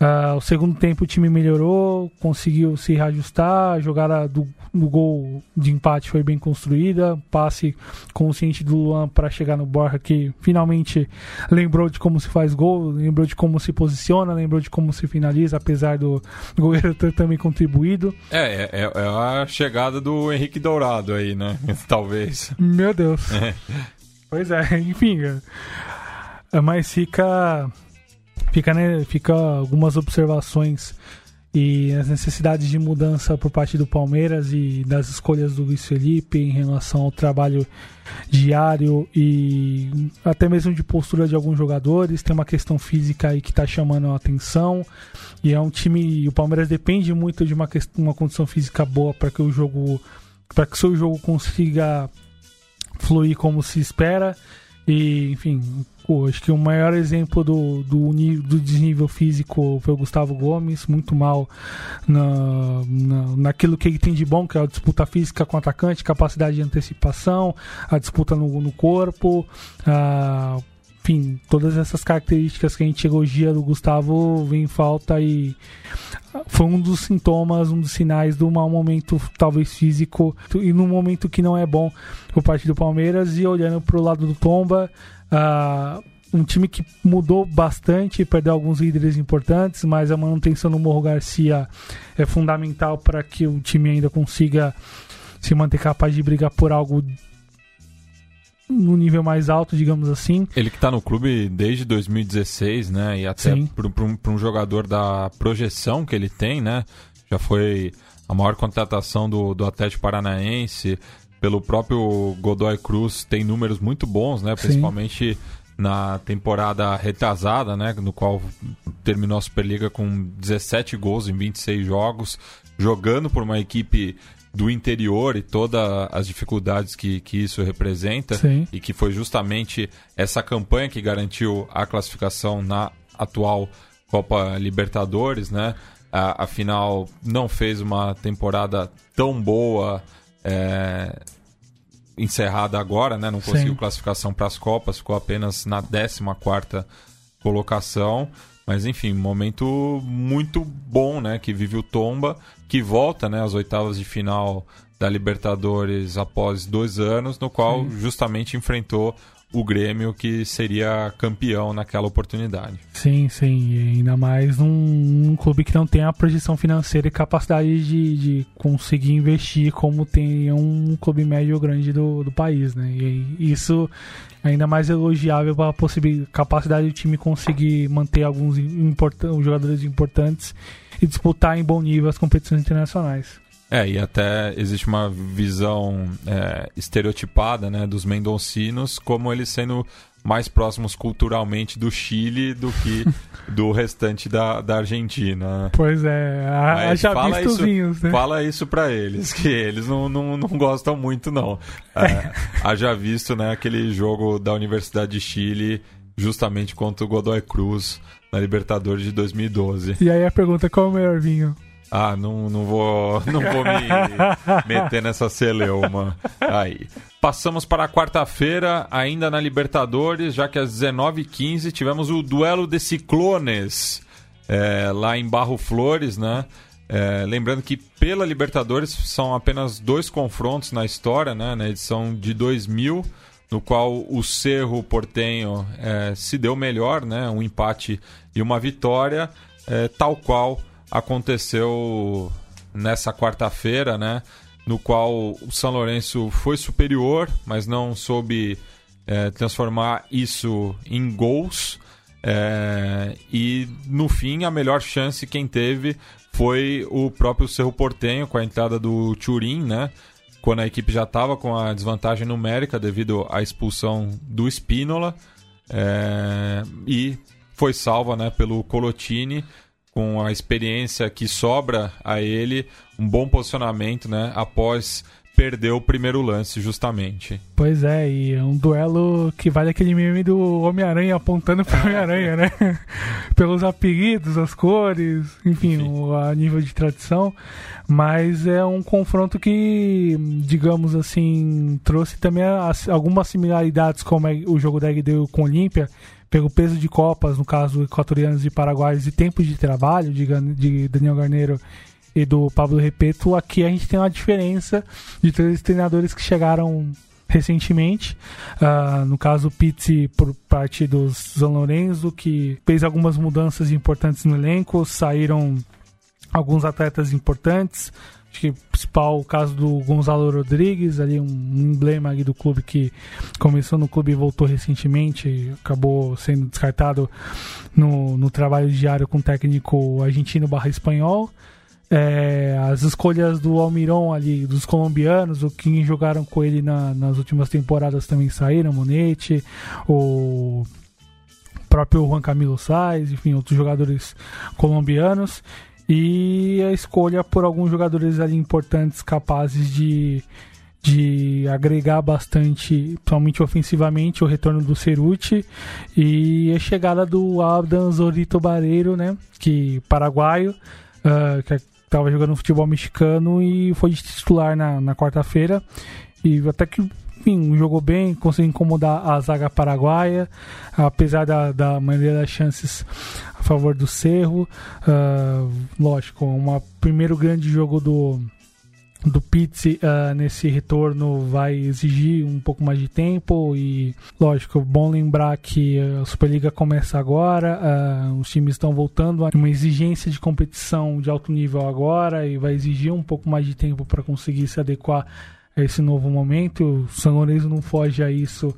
Uh, o segundo tempo o time melhorou, conseguiu se reajustar, a jogada do, do gol de empate foi bem construída, passe consciente do Luan para chegar no Borja que finalmente lembrou de como se faz gol, lembrou de como se posiciona, lembrou de como se finaliza, apesar do goleiro ter também contribuído. É, é, é a chegada do Henrique Dourado aí, né? Talvez. Meu Deus. É. Pois é, enfim. É, mas fica. Fica, né, fica algumas observações e as necessidades de mudança por parte do Palmeiras e das escolhas do Luiz Felipe em relação ao trabalho diário e até mesmo de postura de alguns jogadores. Tem uma questão física aí que está chamando a atenção e é um time. O Palmeiras depende muito de uma, uma condição física boa para que o jogo para que o seu jogo consiga fluir como se espera. E, enfim, acho que o maior exemplo do, do, do desnível físico foi o Gustavo Gomes, muito mal na, na, naquilo que ele tem de bom, que é a disputa física com o atacante, capacidade de antecipação, a disputa no, no corpo, enfim, todas essas características que a gente elogia do Gustavo vem em falta e foi um dos sintomas, um dos sinais do mau momento, talvez físico, e num momento que não é bom por parte do Palmeiras. E olhando para o lado do Tomba, uh, um time que mudou bastante, perdeu alguns líderes importantes, mas a manutenção do Morro Garcia é fundamental para que o time ainda consiga se manter capaz de brigar por algo no nível mais alto, digamos assim. Ele que está no clube desde 2016, né? E até para um, um jogador da projeção que ele tem, né? Já foi a maior contratação do, do Atlético Paranaense. Pelo próprio Godoy Cruz, tem números muito bons, né? Principalmente Sim. na temporada retrasada, né? No qual terminou a Superliga com 17 gols em 26 jogos, jogando por uma equipe do interior e todas as dificuldades que, que isso representa Sim. e que foi justamente essa campanha que garantiu a classificação na atual Copa Libertadores, né? A, afinal, não fez uma temporada tão boa é, encerrada agora, né? Não conseguiu Sim. classificação para as Copas, ficou apenas na 14 quarta colocação. Mas enfim, momento muito bom, né? Que vive o Tomba, que volta né, às oitavas de final da Libertadores após dois anos, no qual Sim. justamente enfrentou o Grêmio que seria campeão naquela oportunidade. Sim, sim, e ainda mais num, num, clube que não tem a projeção financeira e capacidade de, de conseguir investir como tem um clube médio grande do, do país, né? E isso ainda mais elogiável para a capacidade do time conseguir manter alguns import jogadores importantes e disputar em bom nível as competições internacionais. É, e até existe uma visão é, estereotipada né, dos mendoncinos como eles sendo mais próximos culturalmente do Chile do que do restante da, da Argentina. Pois é, já fala isso, né? Fala isso para eles, que eles não, não, não gostam muito, não. É, haja visto né, aquele jogo da Universidade de Chile justamente contra o Godoy Cruz na Libertadores de 2012. E aí a pergunta, qual é o melhor vinho? Ah, não, não vou, não vou me meter nessa celeuma aí. Passamos para a quarta-feira, ainda na Libertadores, já que às 19h15 tivemos o duelo de ciclones é, lá em Barro Flores, né? É, lembrando que pela Libertadores são apenas dois confrontos na história, né? Na edição de 2000, no qual o Cerro Portenho é, se deu melhor, né? Um empate e uma vitória, é, tal qual aconteceu nessa quarta-feira, né? No qual o São Lourenço foi superior, mas não soube é, transformar isso em gols. É, e no fim, a melhor chance quem teve foi o próprio Cerro Portenho, com a entrada do Turim, né? Quando a equipe já estava com a desvantagem numérica devido à expulsão do Spínola. É, e foi salva né, pelo Colotini com a experiência que sobra a ele, um bom posicionamento, né? Após perder o primeiro lance, justamente. Pois é, e é um duelo que vale aquele meme do Homem-Aranha apontando para Homem-Aranha, né? Pelos apelidos, as cores, enfim, o, a nível de tradição. Mas é um confronto que, digamos assim, trouxe também as, algumas similaridades, como é o jogo da LDU com o Olímpia, pelo peso de Copas, no caso equatorianos e paraguaios, e tempos de trabalho de, de Daniel Garneiro e do Pablo Repeto, aqui a gente tem uma diferença de três treinadores que chegaram recentemente. Uh, no caso, Pizzi por parte do São Lourenço, que fez algumas mudanças importantes no elenco, saíram alguns atletas importantes. Acho que principal o caso do Gonzalo Rodrigues, ali um emblema do clube que começou no clube e voltou recentemente, acabou sendo descartado no, no trabalho diário com o técnico argentino barra espanhol. É, as escolhas do Almiron ali, dos colombianos, o que jogaram com ele na, nas últimas temporadas também saíram, Monete, o próprio Juan Camilo Sainz, enfim, outros jogadores colombianos e a escolha por alguns jogadores ali importantes capazes de, de agregar bastante, principalmente ofensivamente, o retorno do Ceruti e a chegada do Abdan Zorito Barreiro, né, que paraguaio, uh, que estava jogando futebol mexicano e foi titular na, na quarta-feira. E até que enfim, jogou bem, conseguiu incomodar a zaga paraguaia, apesar da, da maioria das chances a favor do Cerro. Uh, lógico, um primeiro grande jogo do do Pizzi uh, nesse retorno vai exigir um pouco mais de tempo e lógico, bom lembrar que a Superliga começa agora, uh, os times estão voltando a uma exigência de competição de alto nível agora e vai exigir um pouco mais de tempo para conseguir se adequar esse novo momento. O São não foge a isso,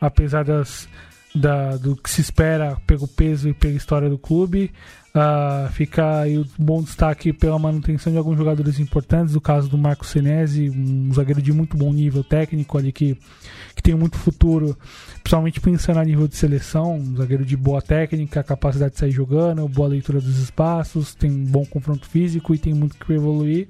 apesar das da, do que se espera pelo peso e pela história do clube. Uh, fica aí um bom destaque pela manutenção de alguns jogadores importantes, o caso do Marco Senesi, um zagueiro de muito bom nível técnico ali que, que tem muito futuro, principalmente pensando a nível de seleção, um zagueiro de boa técnica, capacidade de sair jogando, boa leitura dos espaços, tem um bom confronto físico e tem muito que evoluir.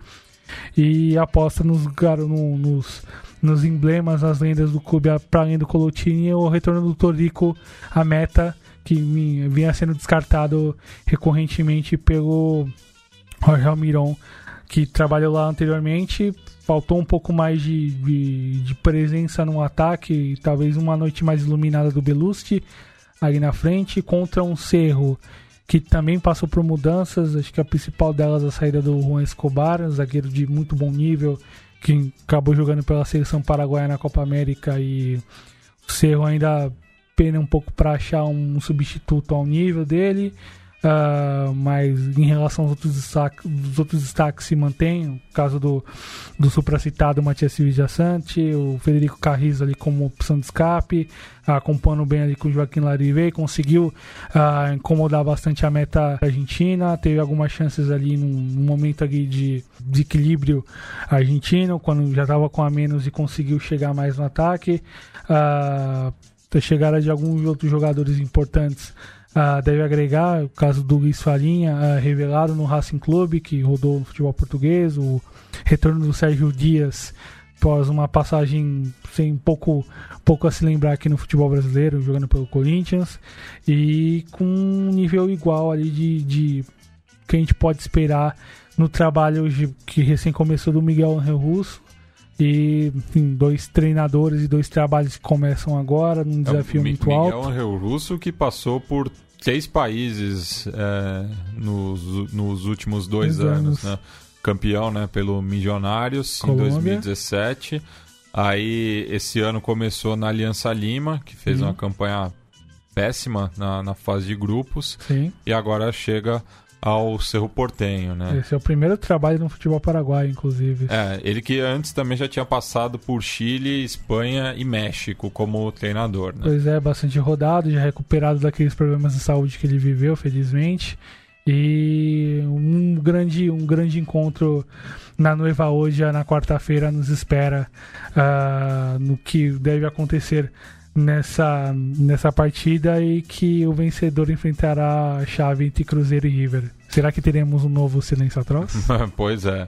E aposta nos, no, nos, nos emblemas, nas lendas do clube, para além do Colotini, o retorno do Torico à meta que vinha sendo descartado recorrentemente pelo Jorge Almiron, que trabalhou lá anteriormente. Faltou um pouco mais de, de, de presença no ataque, talvez uma noite mais iluminada do Belusti ali na frente, contra um Cerro que também passou por mudanças. Acho que a principal delas é a saída do Juan Escobar, um zagueiro de muito bom nível, que acabou jogando pela seleção paraguaia na Copa América e o Cerro ainda pena um pouco para achar um substituto ao nível dele. Uh, mas em relação aos outros destaques, os outros destaques se mantém. O caso do, do supracitado Matias Silva Sante, o Federico Carriz ali como opção de escape, uh, acompanhando bem ali com o Joaquim Larive, conseguiu uh, incomodar bastante a meta argentina, teve algumas chances ali num, num momento ali de, de equilíbrio argentino, quando já estava com a menos e conseguiu chegar mais no ataque. Uh, a chegada de alguns outros jogadores importantes uh, deve agregar, o caso do Luiz Farinha, uh, revelado no Racing Clube, que rodou no futebol português, o retorno do Sérgio Dias após uma passagem sem pouco, pouco a se lembrar aqui no futebol brasileiro, jogando pelo Corinthians, e com um nível igual ali de, de que a gente pode esperar no trabalho que recém começou do Miguel Angel Russo, e enfim, dois treinadores e dois trabalhos que começam agora num é desafio é, muito Miguel alto. Miguel Angel Russo que passou por seis países é, nos, nos últimos dois, dois anos, anos. Né? campeão né, pelo Milionários Colômbia. em 2017. Aí esse ano começou na Aliança Lima, que fez uhum. uma campanha péssima na, na fase de grupos. Sim. E agora chega ao Cerro Portenho, né? Esse é o primeiro trabalho no futebol paraguaio, inclusive. É, ele que antes também já tinha passado por Chile, Espanha e México como treinador, né? Pois é, bastante rodado, já recuperado daqueles problemas de saúde que ele viveu, felizmente. E um grande, um grande encontro na Noiva hoje, na quarta-feira, nos espera uh, no que deve acontecer nessa, nessa partida e que o vencedor enfrentará a chave entre Cruzeiro e River. Será que teremos um novo Silêncio Atroz? pois é.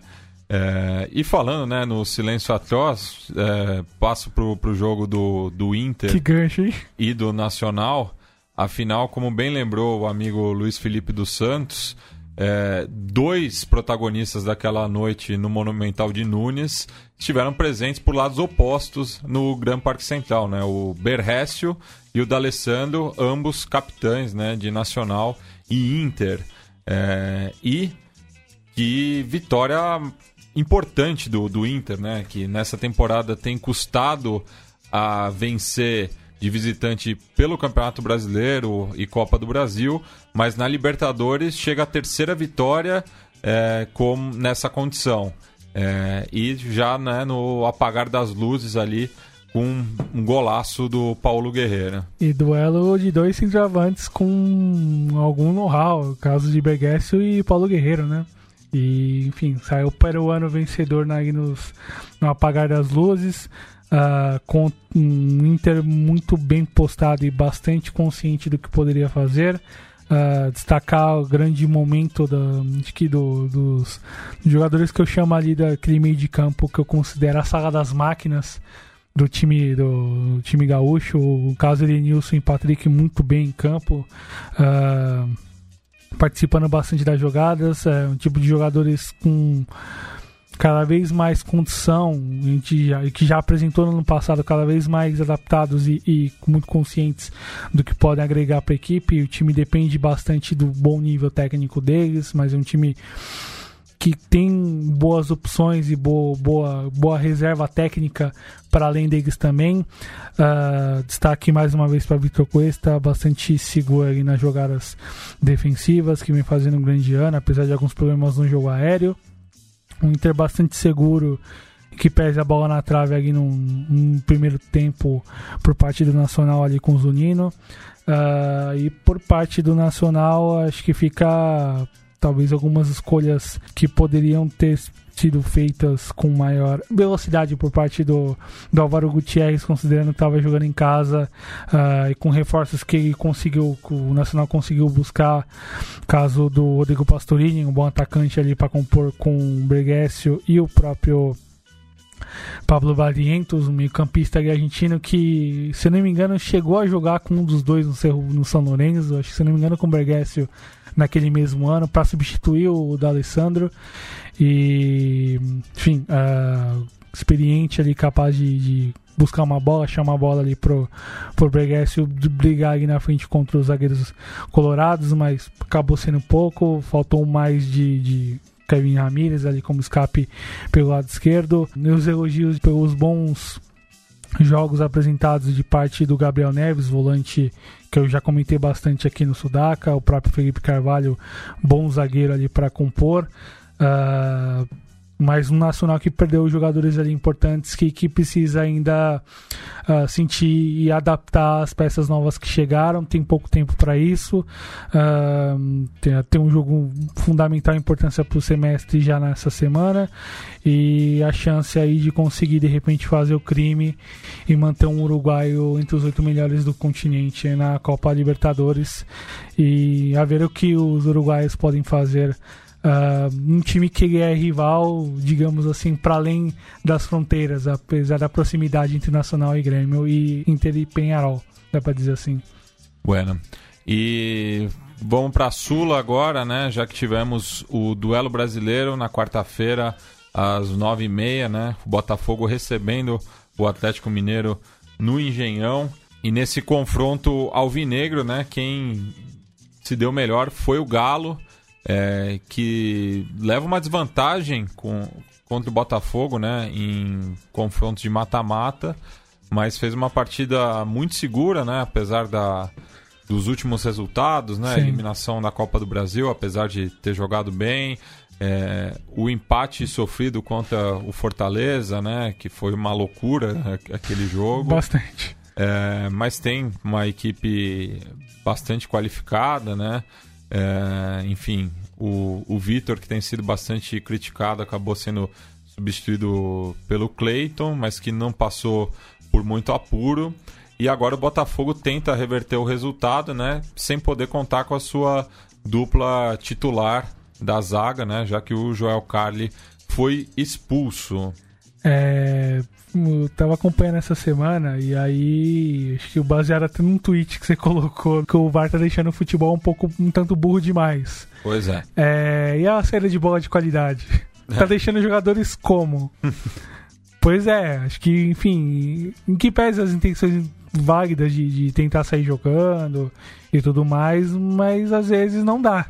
é. E falando né, no Silêncio Atroz, é, passo pro, pro jogo do, do Inter que gancho, hein? e do Nacional. Afinal, como bem lembrou o amigo Luiz Felipe dos Santos, é, dois protagonistas daquela noite no Monumental de Nunes estiveram presentes por lados opostos no Gran Parque Central, né? O Berrécio e o D'Alessandro, ambos capitães, né, de Nacional e Inter. É, e que vitória importante do, do Inter, né? Que nessa temporada tem custado a vencer de visitante pelo Campeonato Brasileiro e Copa do Brasil, mas na Libertadores chega a terceira vitória é, com, nessa condição. É, e já né, no apagar das luzes ali com um golaço do Paulo Guerreiro. E duelo de dois centroavantes com algum know-how, caso de Bergessio e Paulo Guerreiro, né? E, enfim, saiu o ano vencedor né, nos, no apagar das luzes uh, com um Inter muito bem postado e bastante consciente do que poderia fazer. Uh, destacar o grande momento da, de que do, dos jogadores que eu chamo ali daquele meio de campo que eu considero a sala das máquinas do time do time gaúcho, o caso Nilson e Patrick muito bem em campo, uh, participando bastante das jogadas, é um tipo de jogadores com cada vez mais condição, gente já, que já apresentou no ano passado, cada vez mais adaptados e, e muito conscientes do que podem agregar para a equipe. O time depende bastante do bom nível técnico deles, mas é um time que tem boas opções e boa, boa, boa reserva técnica para além deles também. Uh, destaque mais uma vez para Vitor Cuesta, bastante seguro ali nas jogadas defensivas, que vem fazendo um grande ano, apesar de alguns problemas no jogo aéreo. Um Inter bastante seguro que pese a bola na trave ali num, num, primeiro tempo por parte do Nacional ali com o Zunino. Uh, e por parte do Nacional, acho que fica talvez algumas escolhas que poderiam ter sido feitas com maior velocidade por parte do, do Álvaro Gutierrez, considerando que estava jogando em casa uh, e com reforços que ele conseguiu, o Nacional conseguiu buscar, caso do Rodrigo Pastorini, um bom atacante ali para compor com o Breguessio e o próprio Pablo Barrientos, um meio-campista argentino que, se não me engano, chegou a jogar com um dos dois no, Cerro, no São Lourenço, acho que se não me engano com o Bergessio naquele mesmo ano, para substituir o D'Alessandro. E, enfim, uh, experiente ali, capaz de, de, buscar uma bola, chamar a bola ali pro, pro Bergessio brigar ali na frente contra os zagueiros colorados, mas acabou sendo pouco, faltou mais de, de Kevin Ramirez ali como escape pelo lado esquerdo. Meus elogios pelos bons jogos apresentados de parte do Gabriel Neves, volante que eu já comentei bastante aqui no Sudaca, o próprio Felipe Carvalho, bom zagueiro ali para compor. Uh, mas um Nacional que perdeu jogadores ali importantes que, que precisa ainda uh, sentir e adaptar as peças novas que chegaram. Tem pouco tempo para isso. Uh, tem, tem, um jogo fundamental importância para o semestre já nessa semana e a chance aí de conseguir de repente fazer o crime e manter um uruguaio entre os oito melhores do continente na Copa Libertadores e a ver o que os uruguaios podem fazer Uh, um time que é rival, digamos assim, para além das fronteiras, apesar da proximidade internacional e Grêmio e Inter e Penharol, dá para dizer assim. Bueno. E vamos para Sula agora, né? Já que tivemos o duelo brasileiro na quarta-feira às nove e meia, né? O Botafogo recebendo o Atlético Mineiro no Engenhão. E nesse confronto alvinegro, né? Quem se deu melhor foi o Galo é, que leva uma desvantagem com, contra o Botafogo, né, em confrontos de mata-mata, mas fez uma partida muito segura, né, apesar da, dos últimos resultados, né, eliminação da Copa do Brasil, apesar de ter jogado bem, é, o empate sofrido contra o Fortaleza, né, que foi uma loucura aquele jogo. Bastante. É, mas tem uma equipe bastante qualificada, né? É, enfim, o, o Vitor, que tem sido bastante criticado, acabou sendo substituído pelo Clayton, mas que não passou por muito apuro. E agora o Botafogo tenta reverter o resultado, né? Sem poder contar com a sua dupla titular da zaga, né? Já que o Joel Carli foi expulso. É, tava acompanhando essa semana e aí acho que o baseado até num tweet que você colocou que o VAR tá deixando o futebol um pouco um tanto burro demais. Pois é. é e a saída de bola de qualidade? Tá deixando jogadores como? pois é, acho que, enfim, em que pese as intenções válidas de, de tentar sair jogando e tudo mais, mas às vezes não dá.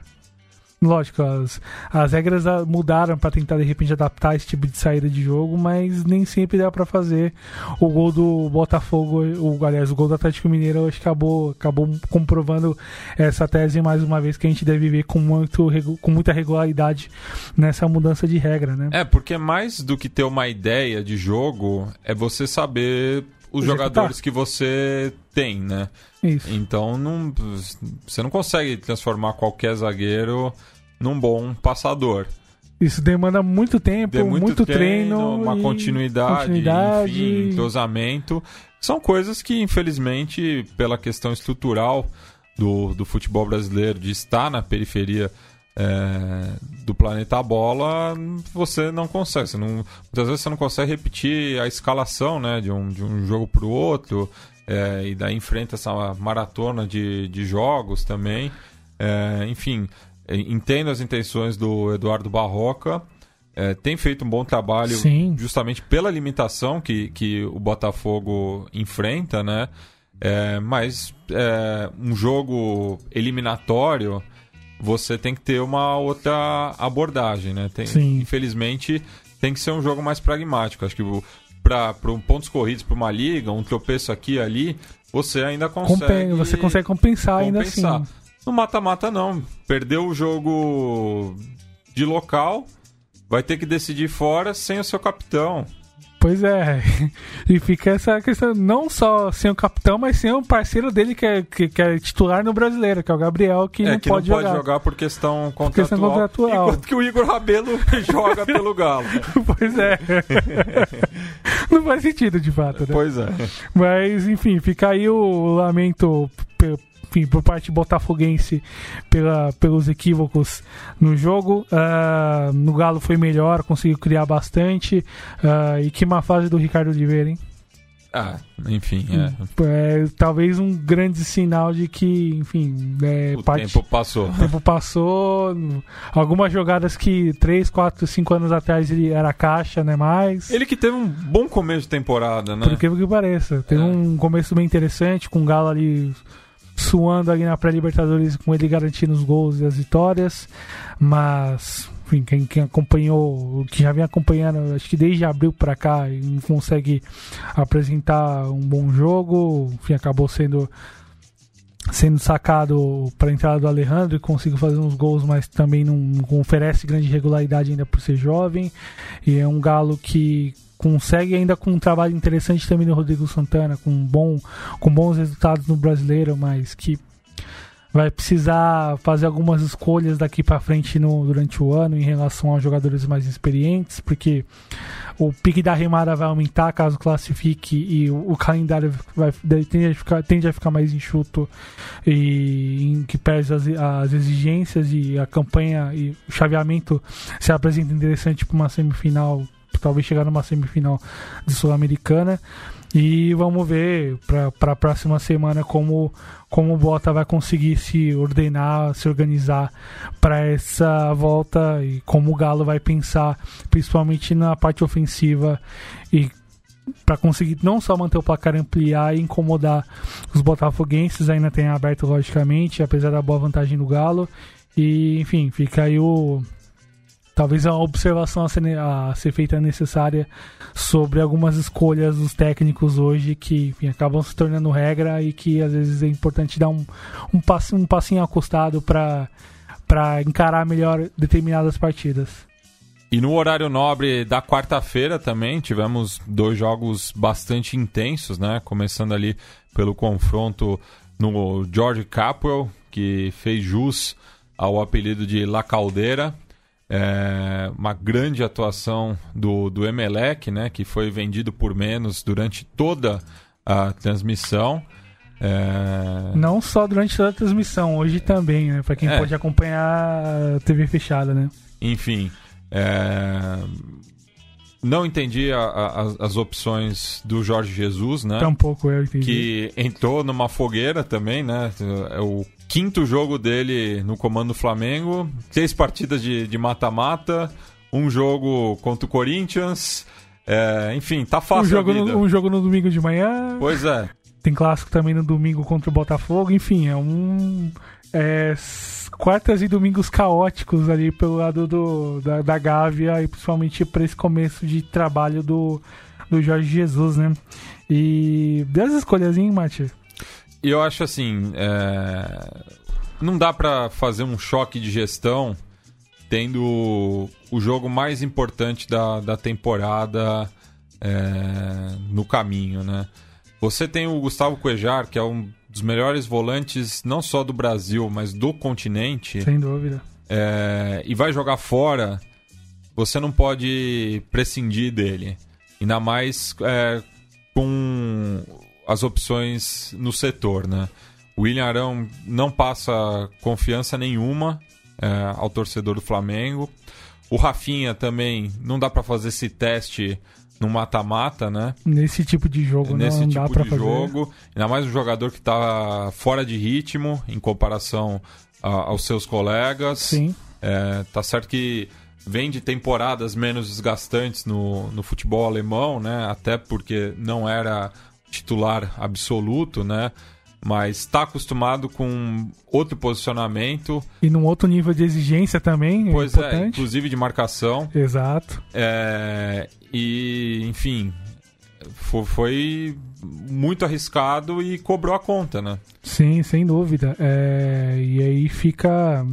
Lógico, as, as regras mudaram para tentar de repente adaptar esse tipo de saída de jogo, mas nem sempre dá para fazer. O gol do Botafogo, o, aliás, o gol do Atlético Mineiro, acho que acabou, acabou comprovando essa tese mais uma vez que a gente deve ver com, muito, com muita regularidade nessa mudança de regra, né? É, porque mais do que ter uma ideia de jogo, é você saber os Executar. jogadores que você tem, né? Isso. Então não, você não consegue transformar qualquer zagueiro num bom passador. Isso demanda muito tempo, muito, muito, treino, treino uma continuidade, continuidade, enfim, entrosamento. São coisas que, infelizmente, pela questão estrutural do, do futebol brasileiro, de estar na periferia é, do planeta bola, você não consegue. Você não, muitas vezes você não consegue repetir a escalação né, de, um, de um jogo para o outro, é, e daí enfrenta essa maratona de, de jogos também. É, enfim, entendo as intenções do Eduardo Barroca. é, tem feito um bom trabalho Sim. justamente pela limitação que, que o Botafogo enfrenta, né? É, mas é, um jogo eliminatório você tem que ter uma outra abordagem, né? Tem. Infelizmente tem que ser um jogo mais pragmático. Acho que para um pontos corridos para uma liga, um tropeço aqui e ali, você ainda consegue. Compen- você consegue compensar, ainda compensar. assim. No mata-mata, não. Perdeu o jogo de local, vai ter que decidir fora sem o seu capitão. Pois é. E fica essa questão, não só sem o capitão, mas sem o parceiro dele que é, que, que é titular no brasileiro, que é o Gabriel, que é, não que pode não pode jogar. jogar, por questão contratual. questão contratual. Enquanto que o Igor Rabelo joga pelo Galo. pois é. não faz sentido, de fato, né? Pois é. Mas, enfim, fica aí o lamento enfim, por parte botafoguense pela, pelos equívocos no jogo. Ah, no Galo foi melhor, conseguiu criar bastante. Ah, e que má fase do Ricardo Oliveira, hein? Ah, enfim, é. É, talvez um grande sinal de que, enfim, é, O parte- tempo passou. o tempo passou. Algumas jogadas que 3, 4, 5 anos atrás ele era caixa, né? Mais. Ele que teve um bom começo de temporada, né? Por incrível que pareça. Teve É. um começo bem interessante, com o Galo ali suando ali na pré-Libertadores, com ele garantindo os gols e as vitórias. Mas, enfim, quem, quem acompanhou, que já vem acompanhando, acho que desde abril pra cá, não consegue apresentar um bom jogo. Enfim, acabou sendo sendo sacado para entrada do Alejandro e conseguiu fazer uns gols, mas também não, não oferece grande regularidade ainda por ser jovem. E é um galo que consegue ainda com um trabalho interessante também do Rodrigo Santana, com, bom, com bons resultados no brasileiro, mas que vai precisar fazer algumas escolhas daqui para frente no, durante o ano em relação aos jogadores mais experientes, porque o pique da remada vai aumentar caso classifique e o, o calendário vai, tende, a ficar, tende a ficar mais enxuto e em que perde as, as exigências e a campanha e o chaveamento se apresenta interessante para uma semifinal, talvez chegar numa semifinal de Sul-Americana. E vamos ver para a próxima semana como, como o Bota vai conseguir se ordenar, se organizar para essa volta e como o Galo vai pensar, principalmente na parte ofensiva e para conseguir não só manter o placar ampliar e incomodar os botafoguenses, ainda tem aberto logicamente, apesar da boa vantagem do Galo. E enfim, fica aí o talvez a observação a ser, a ser feita necessária sobre algumas escolhas dos técnicos hoje que enfim, acabam se tornando regra e que às vezes é importante dar um, um, passinho, um passinho acostado para encarar melhor determinadas partidas. E no horário nobre da quarta-feira também tivemos dois jogos bastante intensos, né? Começando ali pelo confronto no George Capwell, que fez jus ao apelido de La Caldeira. É, uma grande atuação do, do Emelec, né? Que foi vendido por menos durante toda a transmissão. É... Não só durante toda a transmissão, hoje também, né? Para quem É. pode acompanhar a TV fechada, né? Enfim, é, não entendi a- a- as, opções do Jorge Jesus, né? Tampouco eu entendi. Que entrou numa fogueira também, né? É o quinto jogo dele no comando do Flamengo, três partidas de mata-mata, um jogo contra o Corinthians. é, enfim, tá um, fácil jogo a vida. no, um jogo no domingo de manhã, Pois é. tem clássico também no domingo contra o Botafogo, enfim, é um. É, quartas e domingos caóticos ali pelo lado do, da, da Gávea e principalmente para esse começo de trabalho do, do Jorge Jesus, né? E das escolhas, hein, Mati? E eu acho assim, é, não dá pra fazer um choque de gestão tendo o jogo mais importante da, da temporada é, no caminho, né? Você tem o Gustavo Cuejar, que é um dos melhores volantes não só do Brasil, mas do continente, Sem dúvida. é, e vai jogar fora, você não pode prescindir dele. Ainda mais é, com as opções no setor, né? O William Arão não passa confiança nenhuma é, ao torcedor do Flamengo. O Rafinha também não dá para fazer esse teste no mata-mata, né? Nesse tipo de jogo Nesse não dá tipo pra de fazer. jogo. Ainda mais um jogador que está fora de ritmo em comparação a- aos seus colegas. Sim. É, tá certo que vem de temporadas menos desgastantes no, no futebol alemão, né? Até porque não era titular absoluto, né? Mas está acostumado com outro posicionamento. E num outro nível de exigência também. Pois é, importante. é, inclusive de marcação. Exato. É, e, enfim, foi, muito arriscado e cobrou a conta, né? Sim, sem dúvida. É, e aí fica,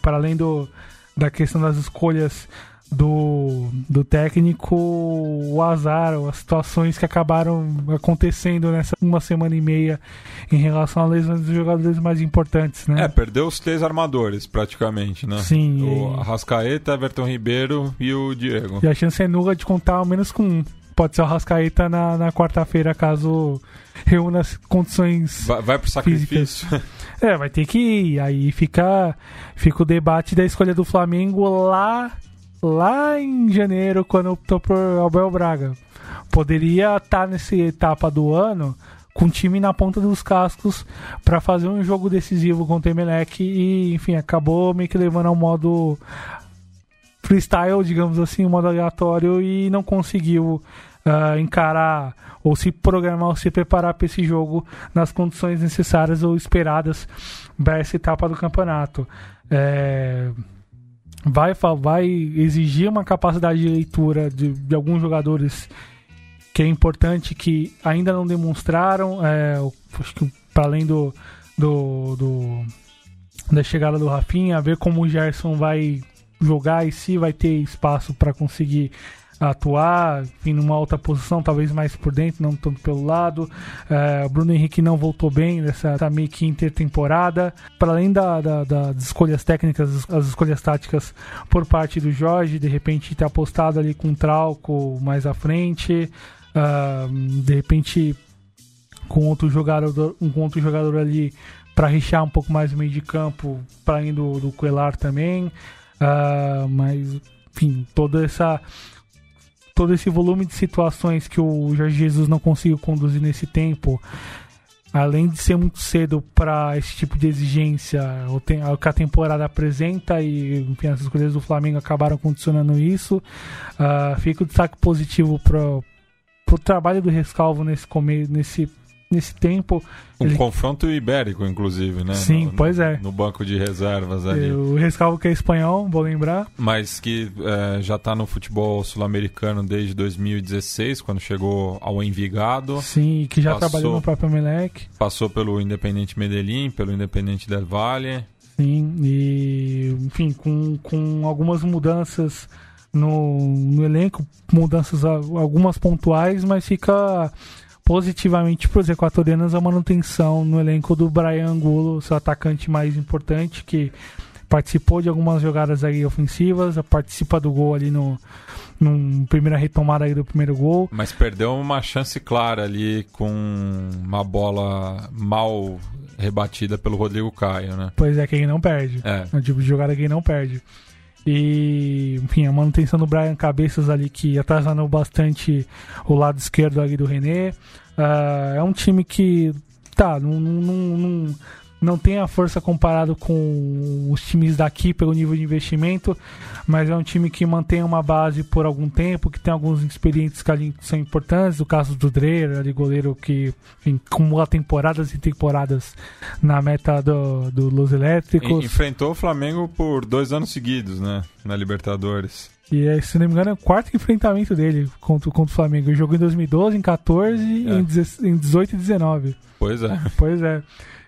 para além do, da questão das escolhas do, do técnico, o azar, as situações que acabaram acontecendo nessa uma semana e meia em relação a lesões dos jogadores mais importantes, né? É, perdeu os três armadores praticamente, né? Sim. O e... Arrascaeta, Everton Ribeiro e o Diego. E a chance é nula de contar ao menos com um. Pode ser o Arrascaeta na, na quarta-feira, caso reúna as condições. Vai, vai pro sacrifício. É, vai ter que ir. Aí fica, fica o debate da escolha do Flamengo lá lá em janeiro, quando optou por Abel Braga. Poderia estar tá nessa etapa do ano com o time na ponta dos cascos para fazer um jogo decisivo contra o Emelec e, enfim, acabou meio que levando ao modo freestyle, digamos assim, um modo aleatório e não conseguiu uh, encarar ou se programar ou se preparar para esse jogo nas condições necessárias ou esperadas para essa etapa do campeonato. É vai, vai exigir uma capacidade de leitura de, de alguns jogadores que é importante que ainda não demonstraram. É, acho que para além do, do, do, da chegada do Rafinha, ver como o Gerson vai jogar e se vai ter espaço para conseguir atuar em uma alta posição, talvez mais por dentro, não tanto pelo lado. É, o Bruno Henrique não voltou bem nessa tá meio que intertemporada. Para além da, da, das escolhas técnicas, as escolhas táticas por parte do Jorge, de repente ter apostado ali com um Trauco mais à frente, uh, de repente com outro jogador, com outro jogador ali para rechear um pouco mais o meio de campo, para além do, do Coelar também. Uh, mas, enfim, toda essa todo esse volume de situações que o Jorge Jesus não conseguiu conduzir nesse tempo, além de ser muito cedo para esse tipo de exigência, o que a temporada apresenta e enfim, as escolhas do Flamengo acabaram condicionando isso, uh, fica o destaque positivo para o trabalho do Rescalvo nesse, nesse nesse tempo. Um ele... confronto ibérico, inclusive, né? Sim, no, pois é. No banco de reservas ali. O Rescalvo que é espanhol, vou lembrar. Mas que é, já está no futebol sul-americano desde 2016, quando chegou ao Envigado. Sim, que já passou, trabalhou no próprio Melec. Passou pelo Independente Medellín, pelo Independente del Valle. Sim, e enfim, com, com algumas mudanças no, no elenco, mudanças algumas pontuais, mas fica positivamente para os equatorianos a manutenção no elenco do Brian Angulo, seu atacante mais importante, que participou de algumas jogadas aí ofensivas, participa do gol ali no, no primeira retomada aí do primeiro gol. Mas perdeu uma chance clara ali com uma bola mal rebatida pelo Rodrigo Caio, né? Pois é, quem não perde. É. é o tipo de jogada que não perde. E, enfim, a manutenção do Brian Cabeças ali que atrasando bastante o lado esquerdo ali do René. Uh, é um time que, tá, não, não, não, não tem a força comparado com os times daqui pelo nível de investimento, mas é um time que mantém uma base por algum tempo, que tem alguns experientes que ali são importantes, o caso do Dreher, ali goleiro que enfim, acumula temporadas e temporadas na meta do, do Los Elétricos. Enfrentou o Flamengo por dois anos seguidos, né, na Libertadores. E é, se não me engano, é o quarto enfrentamento dele contra, contra o Flamengo. Ele jogou em 2012, em 14, é. em, 18 e 19. Pois é. Pois é.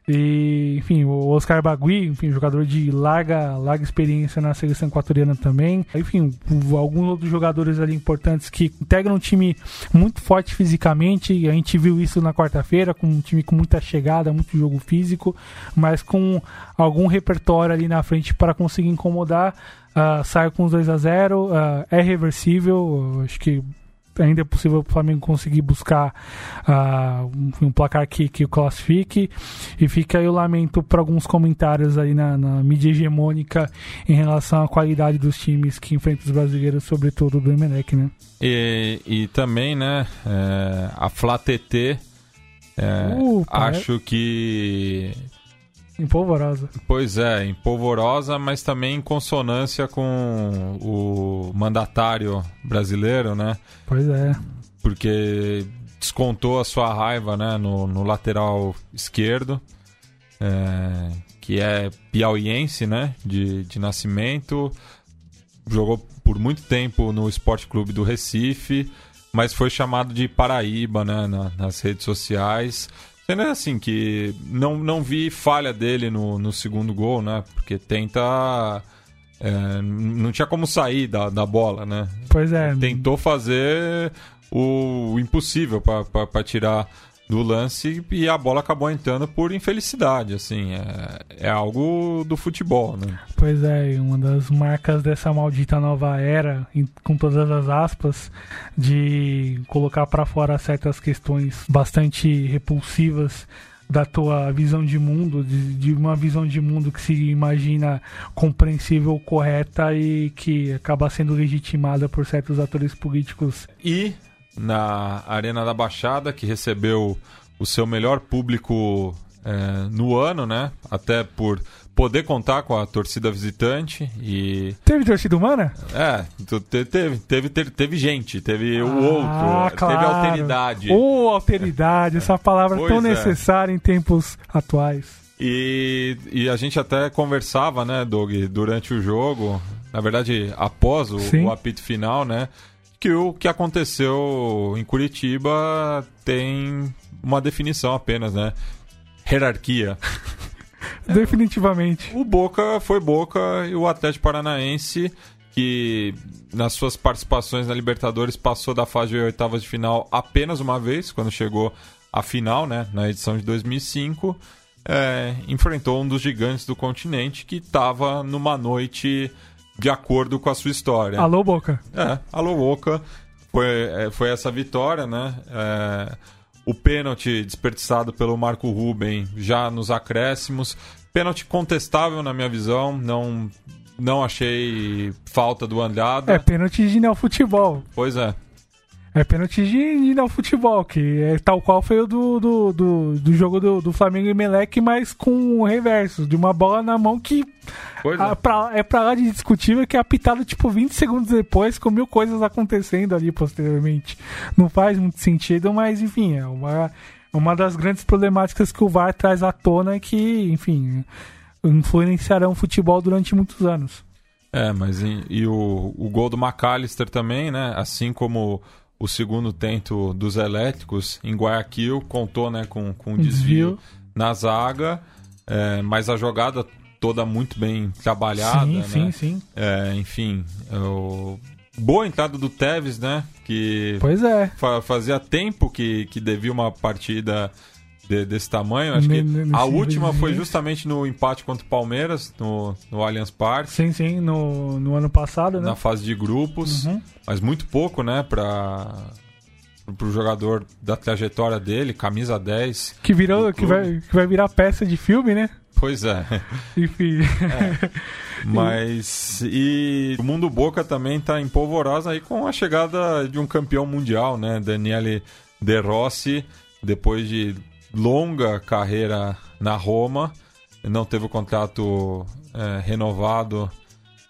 E, enfim, o Oscar Bagui, enfim, jogador de larga, larga experiência na seleção equatoriana também. Enfim, alguns outros jogadores ali importantes que integram um time muito forte fisicamente. A gente viu isso na quarta-feira, com um time com muita chegada, muito jogo físico, mas com algum repertório ali na frente para conseguir incomodar. Uh, sai com os 2 a 0 uh, ah, é reversível, acho que ainda é possível o Flamengo conseguir buscar uh, um, placar que, que o classifique. E fica aí o lamento para alguns comentários aí na, na, mídia hegemônica em relação à qualidade dos times que enfrentam os brasileiros, sobretudo do Emelec, né? E, e também, né, é, a Flá TT, é, uh, acho que Em polvorosa. Pois é, em polvorosa, mas também em consonância com o mandatário brasileiro, né? Pois é. Porque descontou a sua raiva né, no, no lateral esquerdo, é, que é piauiense, né? De, de nascimento. Jogou por muito tempo no Esporte Clube do Recife, mas foi chamado de Paraíba né, na, nas redes sociais. Sendo assim que não, não vi falha dele no, no segundo gol, né? Porque tenta. É, não tinha como sair da, da bola, né? Pois é. Tentou fazer o impossível para tirar do lance e a bola acabou entrando por infelicidade, assim, é, é algo do futebol, né? Pois é, uma das marcas dessa maldita nova era, com todas as aspas, de colocar para fora certas questões bastante repulsivas da tua visão de mundo, de, de, uma visão de mundo que se imagina compreensível, correta e que acaba sendo legitimada por certos atores políticos. E na Arena da Baixada, que recebeu o seu melhor público é, no ano, né? Até por poder contar com a torcida visitante e teve torcida humana é teve teve teve, teve gente teve ah, o outro claro. teve alteridade ou oh, alteridade essa palavra pois tão é. necessária em tempos atuais e, e a gente até conversava né Doug durante o jogo na verdade após o, o apito final né que o que aconteceu em Curitiba tem uma definição apenas, né? Hierarquia. Definitivamente. O Boca foi Boca e o Atlético Paranaense, que nas suas participações na Libertadores passou da fase de oitavas de final apenas uma vez, quando chegou à final, né? Na edição de 2005. É, enfrentou um dos gigantes do continente que estava numa noite de acordo com a sua história. Alô, Boca. É, alô, Boca. Foi, é, foi essa vitória, né? É, o pênalti desperdiçado pelo Marco Ruben já nos acréscimos. Pênalti contestável na minha visão, não não achei falta do Andada. É pênalti de futebol. Pois é. É pênalti de, de futebol, que é tal qual foi o do, do, do, do jogo do, do, Flamengo e Meleque, mas com o reverso, de uma bola na mão que a, é. Pra, é pra lá de discutível que é apitado tipo 20 segundos depois, com mil coisas acontecendo ali posteriormente. Não faz muito sentido, mas enfim, é uma, uma das grandes problemáticas que o VAR traz à tona que, enfim, influenciarão o futebol durante muitos anos. É, mas e, e o, o gol do McAllister também, né? Assim como o segundo tento dos elétricos em Guayaquil contou né, com, com um desvio, desvio. na zaga, é, mas a jogada toda muito bem trabalhada. Sim, né? sim, sim. É, enfim, é o... boa entrada do Tevez, né? Que pois é. Fa fazia tempo que, que devia uma partida de, desse tamanho. Acho que a última foi justamente no empate contra o Palmeiras, no, no Allianz Parque. Sim, sim, no, no ano passado, né? Na fase de grupos, uhum. mas muito pouco, né, para o jogador da trajetória dele, camisa 10. Que virou, que vai, que vai virar peça de filme, né? Pois é. Enfim. É. Mas e o mundo Boca também está em polvorosa aí com a chegada de um campeão mundial, né? Daniele De Rossi, depois de longa carreira na Roma, não teve o contrato é, renovado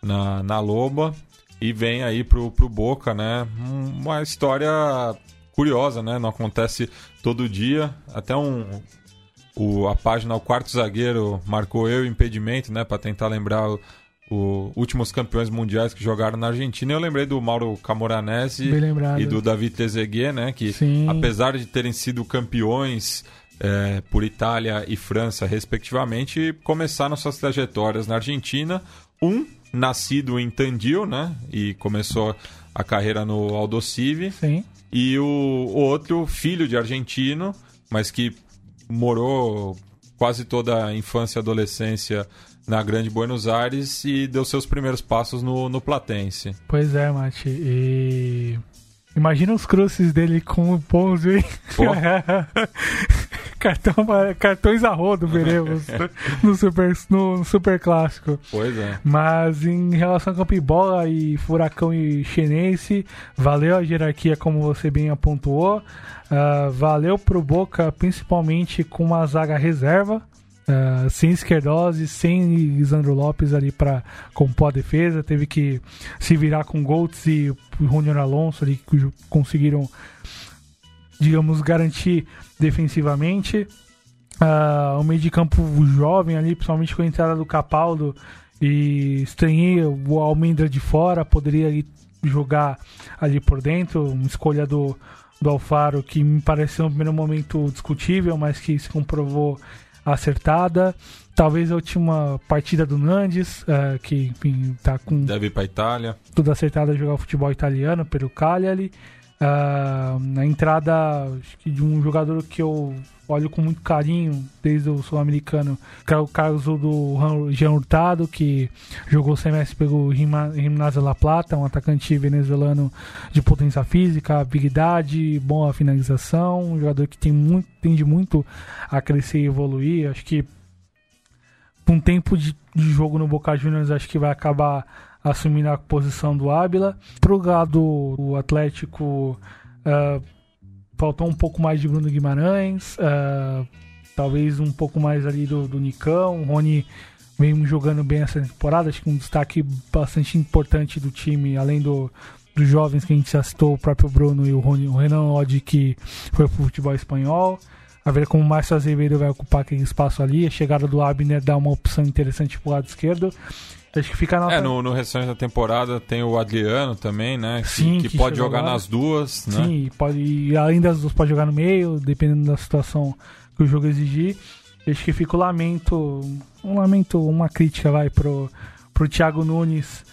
na, na Loba e vem aí pro, pro Boca, né? Uma história curiosa, né? Não acontece todo dia. Até um o, a página O Quarto Zagueiro marcou eu impedimento, né? Para tentar lembrar o, o, últimos campeões mundiais que jogaram na Argentina. Eu lembrei do Mauro Camoranesi e do David Trezeguet, né? Que Sim. apesar de terem sido campeões é, por Itália e França, respectivamente, começaram suas trajetórias na Argentina. Um nascido em Tandil, né? E começou a carreira no Aldosivi. Sim. E o, o outro, filho de argentino, mas que morou quase toda a infância e adolescência na Grande Buenos Aires e deu seus primeiros passos no, no Platense. Pois é, Mati. E Imagina os cruzes dele com o Ponzo, hein? Cartão, cartões a rodo veremos no super, no super clássico. Pois é. Mas em relação a Campibola e Furacão e Chenense, valeu a hierarquia como você bem apontou. Uh, valeu pro Boca, principalmente com uma zaga reserva. Uh, sem Esquerdose, sem Lisandro Lopes ali para compor a defesa, teve que se virar com Goltz e Junior Alonso ali que conseguiram, digamos, garantir defensivamente. Uh, o meio de campo jovem ali, principalmente com a entrada do Capaldo e estranhei o Almendra de fora, poderia jogar ali por dentro, uma escolha do, do Alfaro que me pareceu no primeiro momento discutível, mas que se comprovou acertada. Talvez a última partida do Nandes, uh, que enfim, tá com. Deve ir pra Itália. Tudo acertado a jogar o futebol italiano pelo Cagliari. Uh, a entrada de um jogador que eu olho com muito carinho desde o sul-americano, que é o caso do Jean Hurtado, que jogou o semestre pelo Gimnasia La Plata, um atacante venezuelano de potência física, habilidade, boa finalização, um jogador que tem muito, tende muito a crescer e evoluir. Acho que com um tempo de, de jogo no Boca Juniors, acho que vai acabar assumindo a posição do Ábila. Pro lado do Atlético, uh, faltou um pouco mais de Bruno Guimarães, uh, talvez um pouco mais ali do, do Nicão. O Rony vem jogando bem essa temporada, acho que um destaque bastante importante do time, além do, dos jovens que a gente já citou, o próprio Bruno e o, Rony, o Renan Lodi, que foi pro futebol espanhol. A ver como o Márcio Azevedo vai ocupar aquele espaço ali. A chegada do Abner dá uma opção interessante pro lado esquerdo. Acho que fica na É, no, no restante da temporada tem o Adriano também, né? Que, Sim, que, que pode jogar nas duas, né? Sim, pode, e além das duas pode jogar no meio, dependendo da situação que o jogo exigir. Acho que fica o lamento, um lamento, uma crítica vai pro, pro Thiago Nunes.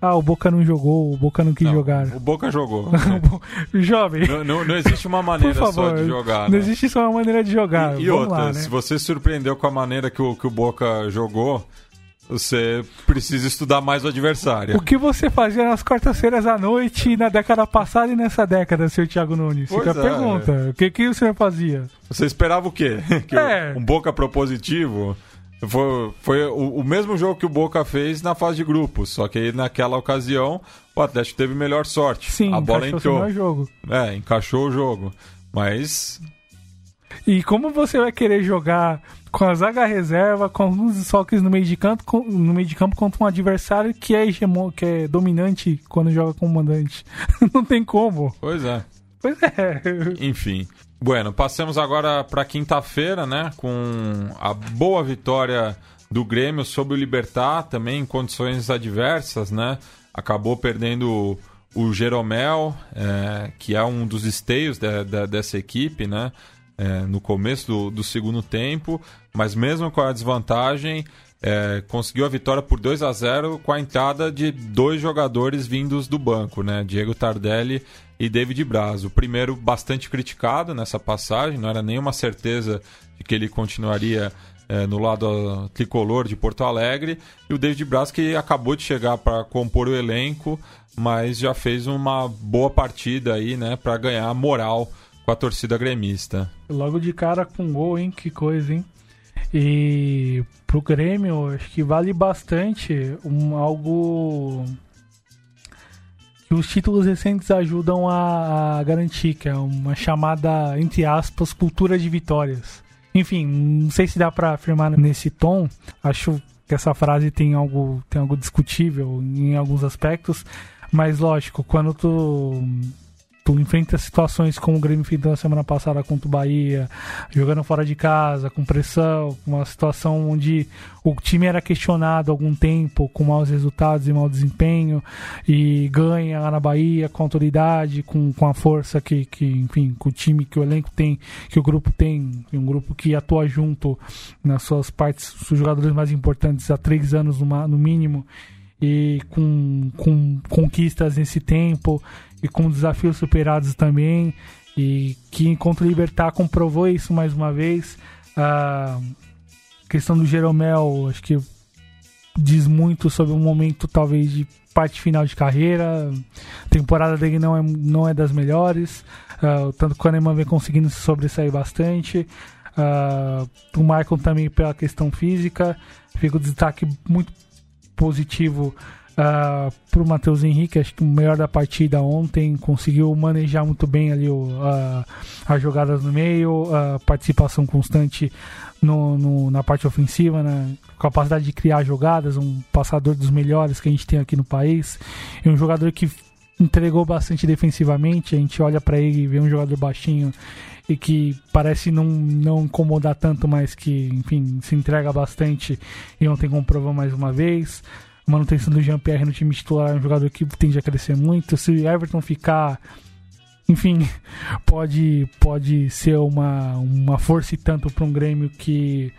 Ah, o Boca não jogou, o Boca não quis não, jogar. O Boca jogou. Jovem. Não, não, não, existe uma maneira favor, só de jogar. Não né? existe só uma maneira de jogar. E, e outra, lá, né? se você surpreendeu com a maneira que o, que o Boca jogou, você precisa estudar mais o adversário. O que você fazia nas quartas-feiras à noite na década passada e nessa década, seu Thiago Nunes? Pois Fica é, a pergunta. É. O que, que você fazia? Você esperava o quê? Que é. Um Boca propositivo? Foi, foi o, o, mesmo jogo que o Boca fez na fase de grupos, só que aí naquela ocasião o Atlético teve melhor sorte. Sim, a bola entrou. Jogo. É, encaixou o jogo. Mas. E como você vai querer jogar com a zaga reserva, com alguns desfoques no meio de campo, no meio de campo contra um adversário que é hegemon, que é dominante quando joga com o mandante. Não tem como. Pois é. Pois é. Enfim. Bueno, passemos agora para quinta-feira, né, com a boa vitória do Grêmio sobre o Libertar, também em condições adversas, né? Acabou perdendo o Jeromel, é, que é um dos esteios de, de, dessa equipe, né? É, no começo do, do segundo tempo, mas mesmo com a desvantagem, é, conseguiu a vitória por 2 a 0 com a entrada de dois jogadores vindos do banco, né? Diego Tardelli e David Braz. O primeiro bastante criticado nessa passagem, não era nenhuma certeza de que ele continuaria é, no lado tricolor de Porto Alegre, e o David Braz que acabou de chegar para compor o elenco, mas já fez uma boa partida aí, né, para ganhar moral com a torcida gremista. Logo de cara com gol, hein? Que coisa, hein? E pro Grêmio, acho que vale bastante um, algo que os títulos recentes ajudam a, a garantir, que é uma chamada, entre aspas, cultura de vitórias. Enfim, não sei se dá para afirmar nesse tom. Acho que essa frase tem algo, tem algo discutível em alguns aspectos, mas lógico, quando tu tu enfrenta situações como o Grêmio enfrentou na semana passada contra o Bahia, jogando fora de casa, com pressão, uma situação onde o time era questionado há algum tempo, com maus resultados e mau desempenho, e ganha lá na Bahia com autoridade, com, com a força que, que, enfim, que o time, que o elenco tem, que o grupo tem, um grupo que atua junto nas suas partes, os jogadores mais importantes há três anos no, no mínimo, e com, com conquistas nesse tempo e com desafios superados também. E que contra o Libertar comprovou isso mais uma vez. A questão do Jeromel acho que diz muito sobre um momento talvez de parte final de carreira. A temporada dele não é, não é das melhores. Uh, tanto que o Kahneman vem conseguindo se sobressair bastante. Uh, o Michael também pela questão física. Fica o destaque muito positivo Uh, pro Matheus Henrique, acho que o melhor da partida ontem, conseguiu manejar muito bem ali o, uh, as jogadas no meio, a participação constante no, no, na parte ofensiva, né? capacidade de criar jogadas, um passador dos melhores que a gente tem aqui no país, e um jogador que entregou bastante defensivamente, a gente olha para ele e vê um jogador baixinho e que parece não, não incomodar tanto, mas que, enfim, se entrega bastante e ontem comprovou mais uma vez manutenção do Jean-Pierre no time titular é um jogador que tende a crescer muito. Se Everton ficar. Enfim, pode, pode ser uma, uma força e tanto para um Grêmio que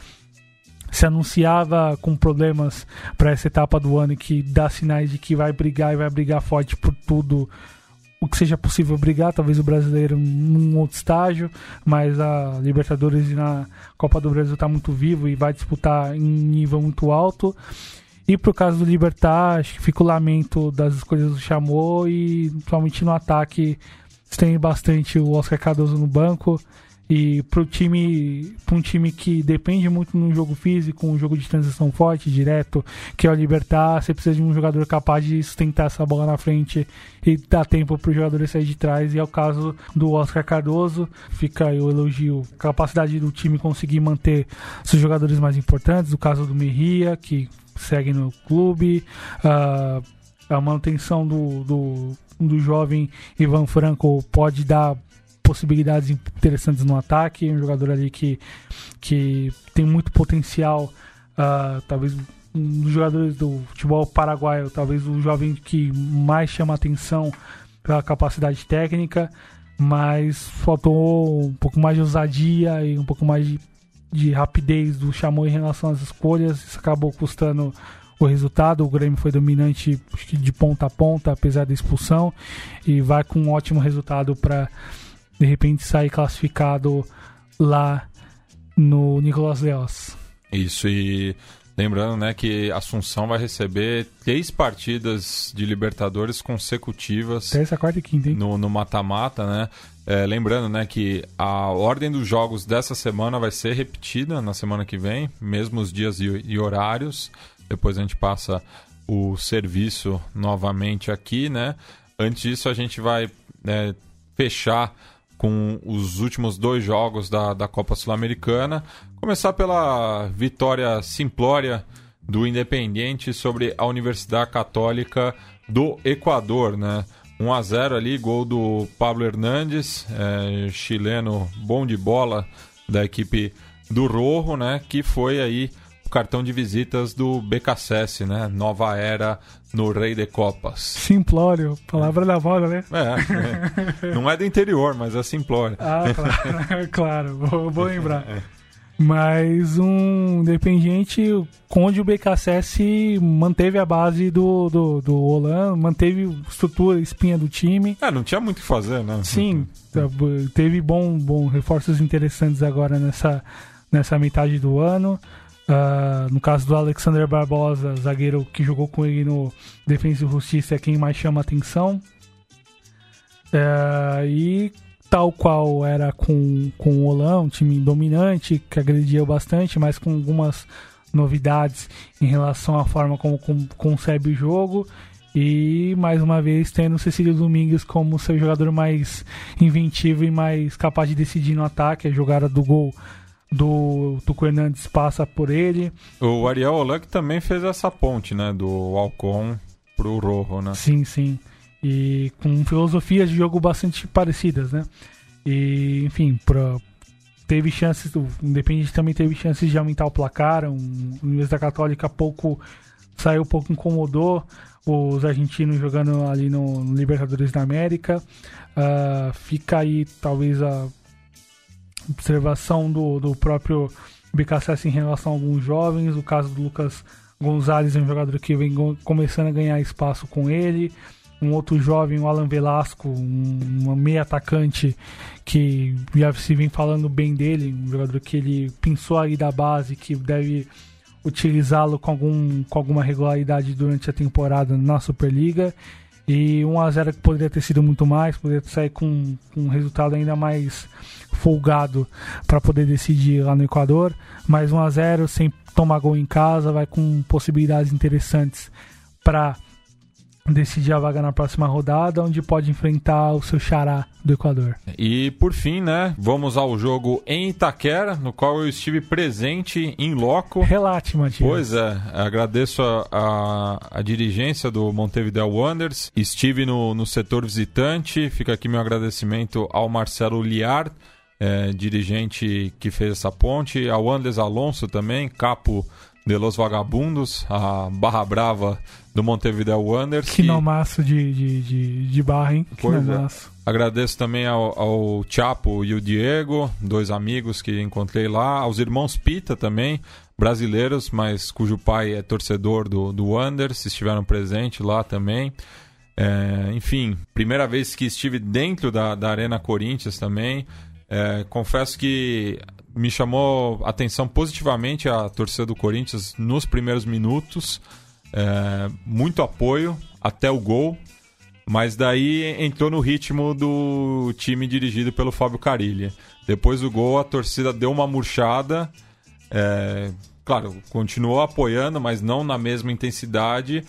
se anunciava com problemas para essa etapa do ano e que dá sinais de que vai brigar e vai brigar forte por tudo o que seja possível brigar, talvez o brasileiro num outro estágio, mas a Libertadores e na Copa do Brasil está muito vivo e vai disputar em nível muito alto. E pro caso do Libertar, acho que fica o lamento das escolhas do Chamou e principalmente no ataque tem bastante o Oscar Cardoso no banco. E pro time, para um time que depende muito no jogo físico, um jogo de transição forte, direto, que é o Libertar, você precisa de um jogador capaz de sustentar essa bola na frente e dar tempo para o jogador sair de trás. E é o caso do Oscar Cardoso. Fica aí o elogio, capacidade do time conseguir manter seus jogadores mais importantes. O caso do Merria, que segue no clube, uh, a manutenção do, do, do jovem Ivan Franco pode dar possibilidades interessantes no ataque, um jogador ali que, que tem muito potencial, uh, talvez um dos jogadores do futebol paraguaio, talvez o jovem que mais chama atenção pela capacidade técnica, mas faltou um pouco mais de ousadia e um pouco mais de de rapidez do Chamou em relação às escolhas. Isso acabou custando o resultado. O Grêmio foi dominante de ponta a ponta, apesar da expulsão, e vai com um ótimo resultado para de repente sair classificado lá no Nicolas Leos. Isso, e lembrando né, que Assunção vai receber três partidas de Libertadores consecutivas. Terça, quarta e quinta, hein? No mata-mata, né? É, lembrando né, que a ordem dos jogos dessa semana vai ser repetida na semana que vem, mesmo os dias e, e horários. Depois a gente passa o serviço novamente aqui, né? Antes disso, a gente vai né, fechar com os últimos dois jogos da, da Copa Sul-Americana. Começar pela vitória simplória do Independiente sobre a Universidade Católica do Equador, né? 1 a 0 ali, gol do Pablo Hernandes, é, chileno bom de bola da equipe do Rojo, né? Que foi aí o cartão de visitas do BKSS, né? Nova era no Rei de Copas. Simplório, palavra da moda, né? É, é, não é do interior, mas é simplório. Ah, claro, claro vou, vou lembrar. É. Mas um Independiente, onde o BKSS manteve a base do, do, do Olan, manteve estrutura, espinha do time. É, não tinha muito o que fazer, né? Sim, teve bom, bom reforços interessantes agora nessa, nessa metade do ano. Uh, no caso do Alexander Barbosa, zagueiro que jogou com ele no Defesa e Justiça, é quem mais chama atenção. Uh, e tal qual era com, com o Olan, um time dominante, que agredia bastante, mas com algumas novidades em relação à forma como, como concebe o jogo. E mais uma vez tendo o Cecílio Domingues como seu jogador mais inventivo e mais capaz de decidir no ataque. A jogada do gol do Tuco Hernandes passa por ele. O Ariel que também fez essa ponte, né? Do Alcon pro Rojo, né? Sim, sim e com filosofias de jogo bastante parecidas, né? E, enfim, pra, teve chances, o Independente também teve chances de aumentar o placar, um, a Universidade Católica pouco saiu pouco incomodou os argentinos jogando ali no, no Libertadores da América. Uh, fica aí talvez a observação do, do próprio BKSS em relação a alguns jovens. O caso do Lucas Gonzalez um jogador que vem começando a ganhar espaço com ele um outro jovem, o Alan Velasco, um, um meio atacante que já se vem falando bem dele, um jogador que ele pensou aí da base, que deve utilizá-lo com, algum, com alguma regularidade durante a temporada na Superliga. E 1 a 0 que poderia ter sido muito mais, poderia sair com, com um resultado ainda mais folgado para poder decidir lá no Equador. Mas 1 a 0 sem tomar gol em casa, vai com possibilidades interessantes para decidir a vaga na próxima rodada, onde pode enfrentar o seu xará do Equador. E por fim, né, vamos ao jogo em Itaquera, no qual eu estive presente em loco. Relate, Matias. Pois é, agradeço a, a, a, dirigência do Montevideo Wanderers. Estive no, no setor visitante, fica aqui meu agradecimento ao Marcelo Liar, é, dirigente que fez essa ponte, ao Andes Alonso também, capo de Los Vagabundos, a barra brava do Montevideo Wanderers. Que, nomaço de, de, de, de barra, hein? Que pois É. Agradeço também ao, ao Chapo e o Diego, dois amigos que encontrei lá, aos irmãos Pita também, brasileiros, mas cujo pai é torcedor do, do Wanderers, estiveram presentes lá também. É, enfim, primeira vez que estive dentro da, da Arena Corinthians também. É, confesso que me chamou atenção positivamente a torcida do Corinthians nos primeiros minutos. É, muito apoio até o gol, mas daí entrou no ritmo do time dirigido pelo Fábio Carilli. Depois do gol, a torcida deu uma murchada. É, claro, continuou apoiando, mas não na mesma intensidade.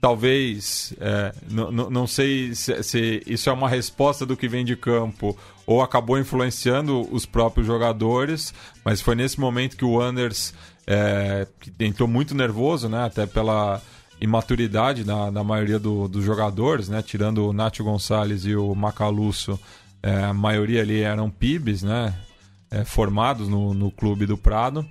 Talvez, é, não sei se, se isso é uma resposta do que vem de campo ou acabou influenciando os próprios jogadores, mas foi nesse momento que o Anders é, entrou muito nervoso, né? Até pela imaturidade da, da maioria do, dos jogadores, né? Tirando o Nacho Gonçalves e o Macalusso, é, a maioria ali eram PIBs, né? É, formados no, no clube do Prado.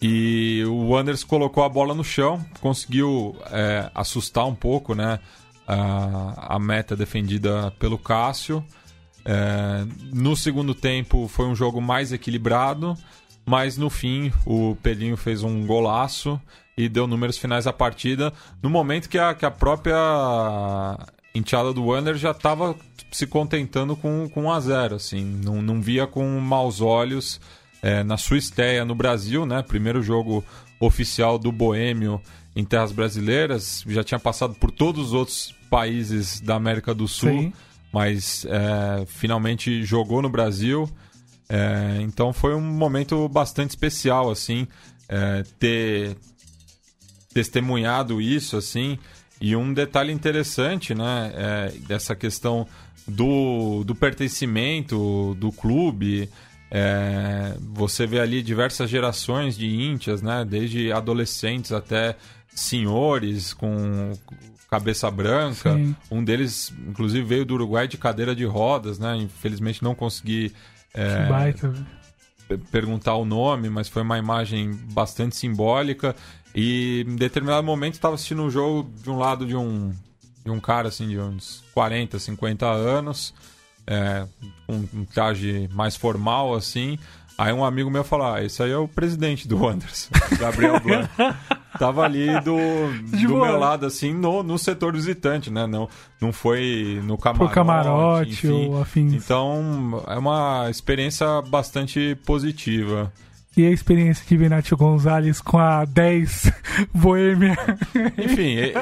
E o Anders colocou a bola no chão, conseguiu é, assustar um pouco, né? A, a meta defendida pelo Cássio. É, no segundo tempo foi um jogo mais equilibrado, mas no fim o Pelinho fez um golaço e deu números finais à partida, no momento que a, que a própria enteada do Wander já estava se contentando com, com 1 a 0 assim, não, não via com maus olhos é, na sua estreia no Brasil, né? Primeiro jogo oficial do Boêmio em terras brasileiras, já tinha passado por todos os outros países da América do Sul. Sim mas é, finalmente jogou no Brasil. É, então foi um momento bastante especial, assim, é, ter testemunhado isso, assim. E um detalhe interessante, né, é, dessa questão do, do pertencimento do clube. É, você vê ali diversas gerações de íntias, né, desde adolescentes até senhores com cabeça branca. Sim. Um deles, inclusive, veio do Uruguai de cadeira de rodas, né? Infelizmente não consegui é, baita, perguntar o nome, mas foi uma imagem bastante simbólica. E em determinado momento estava assistindo um jogo de um lado de um, de um cara assim de uns 40, 50 anos, é, com um traje mais formal assim. Aí um amigo meu falou: ah, esse aí é o presidente do Anderson, Gabriel Blanc. Tava ali do, do meu lado, assim, no, no setor visitante, né? Não, não foi no camarote. Pro camarote enfim. ou afins. Então, é uma experiência bastante positiva. E a experiência de Venatio Gonzalez com a 10 Boêmia? Enfim, é,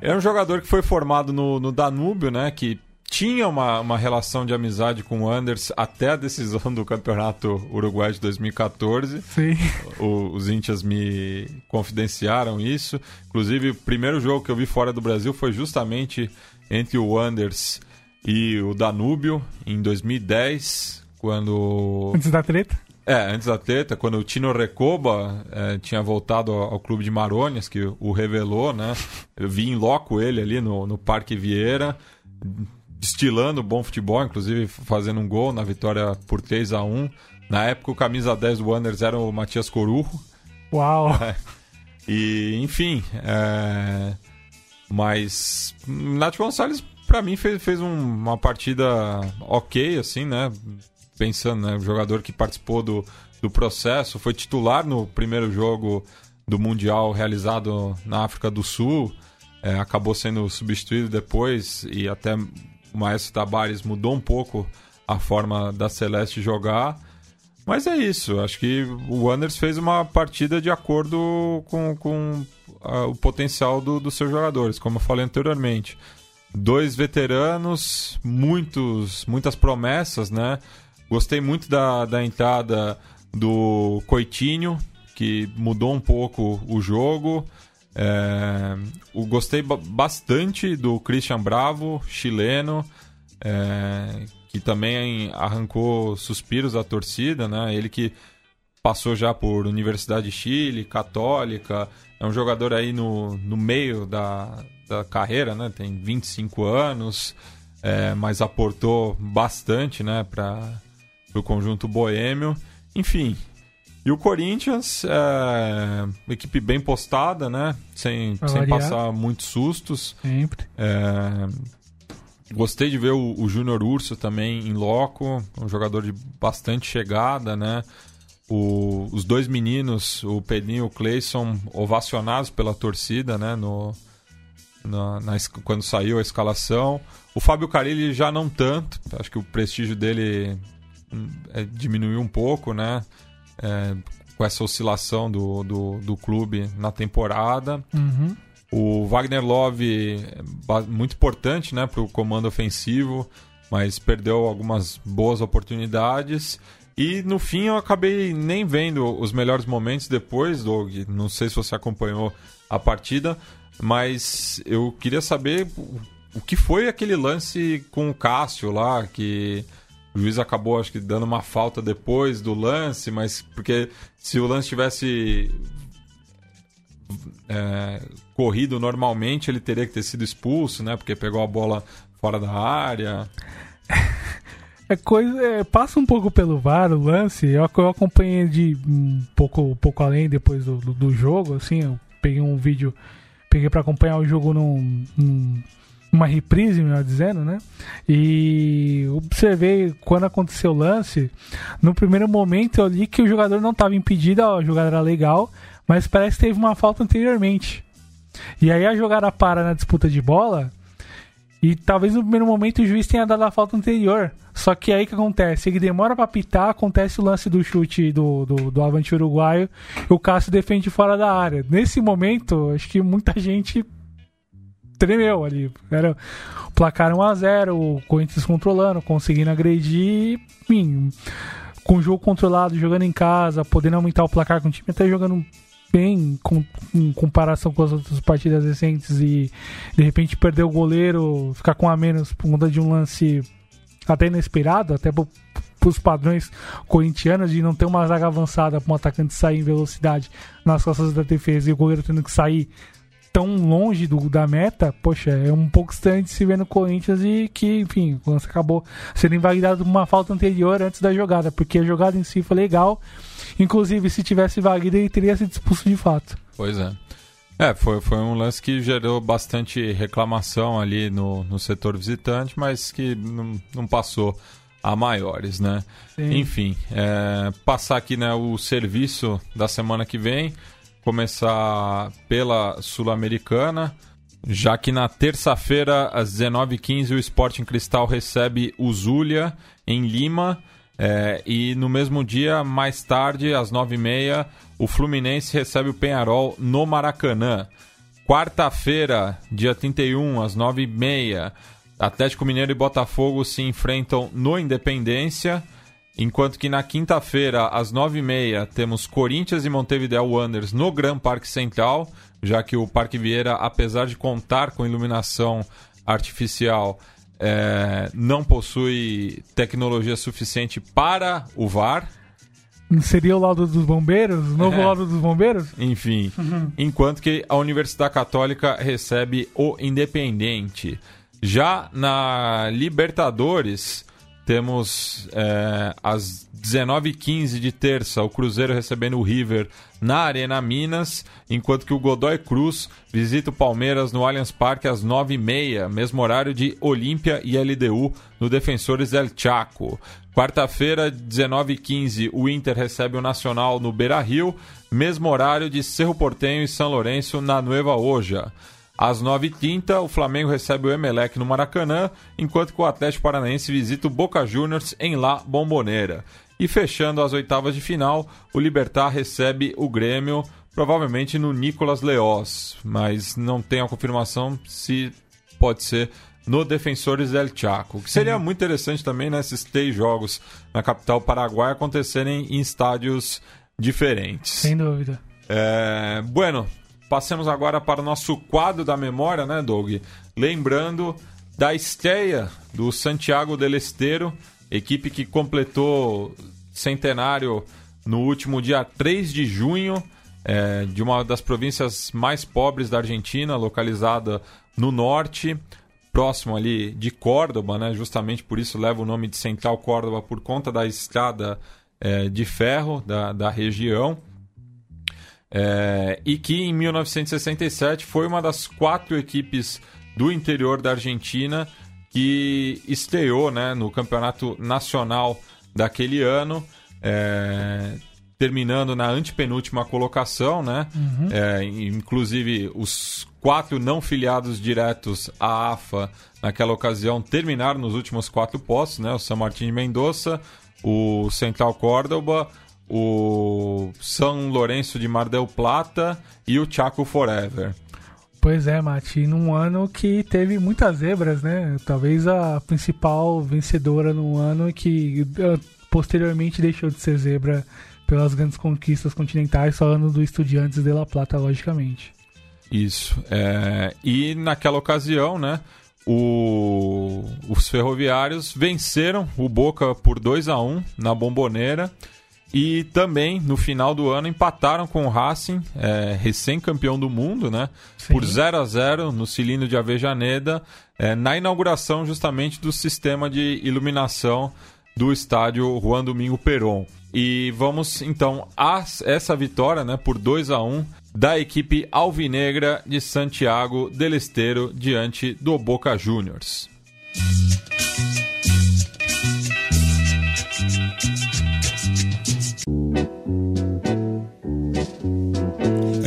é, um jogador que foi formado no, no Danúbio, né? Que tinha uma, uma relação de amizade com o Anders até a decisão do Campeonato Uruguai de 2014. Sim. O, os índias me confidenciaram isso. Inclusive, o primeiro jogo que eu vi fora do Brasil foi justamente entre o Anders e o Danúbio, em 2010, quando... Antes da treta? É, antes da treta, quando o Tino Recoba é, tinha voltado ao, ao, clube de Marônias, que o revelou, né? Eu vi em loco ele ali no, no Parque Vieira destilando bom futebol, inclusive fazendo um gol na vitória por 3 a 1 Na época, o camisa 10 do Wanderers era o Matias Corujo. Uau! É. E, enfim, é... mas Nath Gonçalves, para mim, fez, fez um, uma partida ok, assim, né? Pensando, né? O jogador que participou do, do processo, foi titular no primeiro jogo do Mundial realizado na África do Sul. É, acabou sendo substituído depois e até o Maestro Tabares mudou um pouco a forma da Celeste jogar. Mas é isso, acho que o Wanders fez uma partida de acordo com, com o potencial do, dos seus jogadores, como eu falei anteriormente. Dois veteranos, muitos, muitas promessas, né? Gostei muito da, da entrada do Coitinho, que mudou um pouco o jogo. É, o, gostei bastante do Christian Bravo, chileno, é, que também arrancou suspiros da torcida, né? Ele que passou já por Universidade de Chile, Católica, é um jogador aí no, no meio da, da carreira, né? Tem 25 anos, é, mas aportou bastante, né, para o conjunto boêmio. Enfim, e o Corinthians, é, equipe bem postada, né? Sem, sem passar muitos sustos. Sempre. É, gostei de ver o, o Júnior Urso também em loco, um jogador de bastante chegada, né? O, os dois meninos, o Pedrinho e o Cleison, ovacionados pela torcida, né? No, na, na, quando saiu a escalação. O Fábio Carilli já não tanto, acho que o prestígio dele hum, é, diminuiu um pouco, né? É, com essa oscilação do, do, do, clube na temporada. Uhum. O Wagner Love, muito importante né, para o comando ofensivo, mas perdeu algumas boas oportunidades. E no fim eu acabei nem vendo os melhores momentos depois, Doug. Não sei se você acompanhou a partida, mas eu queria saber o que foi aquele lance com o Cássio lá, que o juiz acabou, acho que, dando uma falta depois do lance, mas porque se o lance tivesse é, corrido normalmente, ele teria que ter sido expulso, né? Porque pegou a bola fora da área. É coisa, é, passa um pouco pelo VAR o lance. Eu, eu acompanhei de um pouco, um pouco além depois do, do, do jogo, assim. Eu peguei um vídeo, peguei para acompanhar o jogo num, num uma reprise, melhor dizendo, né? E observei quando aconteceu o lance. No primeiro momento eu li que o jogador não estava impedido, a jogada era legal, mas parece que teve uma falta anteriormente. E aí a jogada para na disputa de bola. E talvez no primeiro momento o juiz tenha dado a falta anterior. Só que aí que acontece? Ele demora para pitar, acontece o lance do chute do, do, do Avante Uruguaio, o Cássio defende fora da área. Nesse momento, acho que muita gente tremeu ali. Era o placar 1x0, o Corinthians controlando, conseguindo agredir, enfim, com o jogo controlado, jogando em casa, podendo aumentar o placar com o time até jogando bem com, em comparação com as outras partidas recentes e de repente perder o goleiro, ficar com a menos por conta de um lance até inesperado, até para os padrões corintianos de não ter uma zaga avançada para um atacante sair em velocidade nas costas da defesa e o goleiro tendo que sair tão longe do, da meta, poxa, é um pouco distante se ver no Corinthians e que, enfim, o lance acabou sendo invalidado por uma falta anterior antes da jogada, porque a jogada em si foi legal. Inclusive, se tivesse válido, ele teria sido expulso de fato. Pois é. É, foi, foi um lance que gerou bastante reclamação ali no, no setor visitante, mas que não, não passou a maiores, né? Sim. Enfim, é, passar aqui né, o serviço da semana que vem começar pela Sul-Americana, já que na terça-feira, às 19h15, o Sporting Cristal recebe o Zulia em Lima. É, e no mesmo dia, mais tarde, às 9h30, o Fluminense recebe o Penharol no Maracanã. Quarta-feira, dia 31, às 9h30, Atlético Mineiro e Botafogo se enfrentam no Independência. Enquanto que na quinta-feira, às nove e meia, temos Corinthians e Montevideo Wanderers no Gran Parque Central, já que o Parque Vieira, apesar de contar com iluminação artificial, é, não possui tecnologia suficiente para o VAR. Seria o lado dos bombeiros? O novo é. lado dos bombeiros? Enfim. Uhum. Enquanto que a Universidade Católica recebe o Independente. Já na Libertadores, temos é, às 19h15 de terça o Cruzeiro recebendo o River na Arena Minas, enquanto que o Godoy Cruz visita o Palmeiras no Allianz Parque às 9h30, mesmo horário de Olímpia e LDU no Defensores del Chaco. Quarta-feira, 19h15, o Inter recebe o Nacional no Beira Rio, mesmo horário de Cerro Portenho e São Lourenço na Nueva Oja. Às 9h30, o Flamengo recebe o Emelec no Maracanã, enquanto que o Atlético Paranaense visita o Boca Juniors em La Bombonera. E fechando as oitavas de final, o Libertar recebe o Grêmio, provavelmente no Nicolas Leoz, mas não tem a confirmação se pode ser no Defensores del Chaco. Que seria muito interessante também nesses né, três jogos na capital paraguaia acontecerem em estádios diferentes. Sem dúvida. É, bueno, Passemos agora para o nosso quadro da memória, né, Doug? Lembrando da estreia do Santiago del Estero, equipe que completou centenário no último dia 3 de junho, é, de uma das províncias mais pobres da Argentina, localizada no norte, próximo ali de Córdoba, né? justamente por isso leva o nome de Central Córdoba, por conta da estrada é, de ferro da, da região. É, e que em 1967 foi uma das quatro equipes do interior da Argentina que estreou né, no campeonato nacional daquele ano, é, terminando na antepenúltima colocação, né? Uhum. É, inclusive os quatro não filiados diretos à AFA naquela ocasião terminaram nos últimos quatro postos, né? O São Martin de Mendoza, o Central Córdoba, o São Lourenço de Mar del Plata e o Chaco Forever. Pois é, Mati, num ano que teve muitas zebras, né? Talvez a principal vencedora num ano que eh, posteriormente deixou de ser zebra pelas grandes conquistas continentais, falando do Estudiantes de La Plata, logicamente. Isso. É... E naquela ocasião, né? O... Os ferroviários venceram o Boca por 2 a 1 na Bomboneira e também, no final do ano, empataram com o Racing, é, recém-campeão do mundo, né? Sim. Por 0 a 0 no cilindro de Avejaneda, é, na inauguração justamente do sistema de iluminação do estádio Juan Domingo Peron. E vamos então a essa vitória, né, por 2 a 1 da equipe alvinegra de Santiago del Estero diante do Boca Juniors.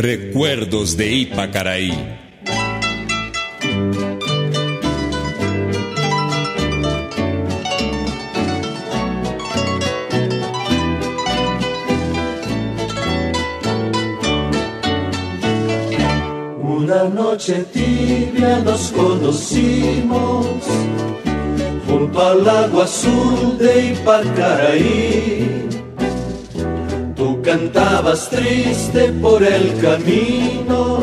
Recuerdos de Ipacaraí. Una noche tibia nos conocimos junto al agua azul de Ipacaraí cantabas triste por el camino,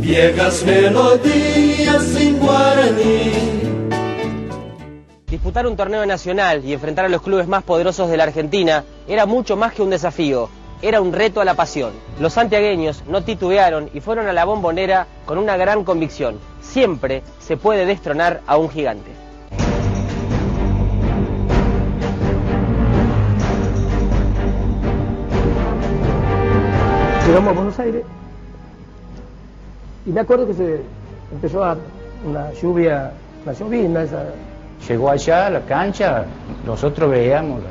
viejas melodías en guaraní. Disputar un torneo nacional y enfrentar a los clubes más poderosos de la Argentina era mucho más que un desafío, era un reto a la pasión. Los santiagueños no titubearon y fueron a la bombonera con una gran convicción. Siempre se puede destronar a un gigante. Llegamos a Buenos Aires y me acuerdo que se empezó a una lluvia, una llovina. Esa... Llegó allá a la cancha, nosotros veíamos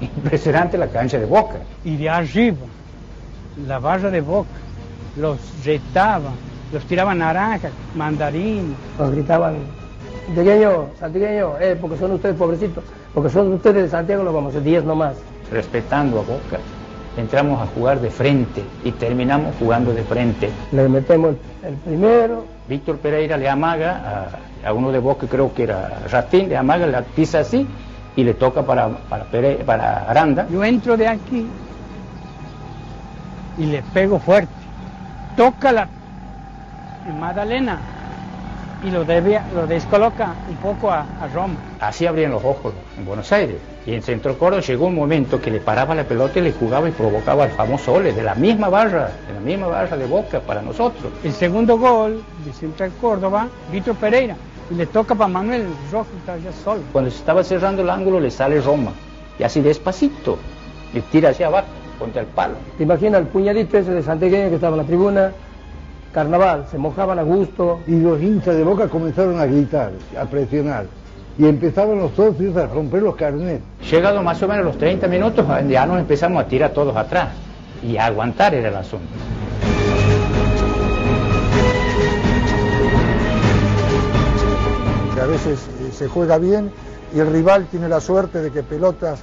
impresionante la cancha de Boca. Y de arriba, la barra de Boca, los retaban, los tiraban naranjas, mandarín. Nos gritaban, santiagueño, santiagueño, eh, porque son ustedes pobrecitos, porque son ustedes de Santiago, los vamos a 10 nomás. Respetando a Boca entramos a jugar de frente y terminamos jugando de frente. Le metemos el primero. Víctor Pereira le amaga a, uno de vos que creo que era Ratín, le amaga, la pisa así y le toca para, para, para Aranda. Yo entro de aquí y le pego fuerte. Toca la Magdalena y lo, lo descoloca un poco a, Roma. Así abrían los ojos en Buenos Aires. Y en Centro Córdoba llegó un momento que le paraba la pelota y le jugaba y provocaba el famoso ole de la misma barra, de la misma barra de Boca para nosotros. El segundo gol de Central Córdoba, Víctor Pereira, y le toca para Manuel Rojo, está ya solo. Cuando se estaba cerrando el ángulo le sale Roma, y así despacito, le tira hacia abajo, contra el palo. ¿Te imaginas el puñadito ese de Santegueño que estaba en la tribuna? Carnaval, se mojaban a gusto. Y los hinchas de Boca comenzaron a gritar, a presionar. Y empezaban los socios a romper los carnets. Llegado más o menos los 30 minutos, ya nos empezamos a tirar todos atrás. Y a aguantar era el asunto. a veces eh, se juega bien y el rival tiene la suerte de que pelotas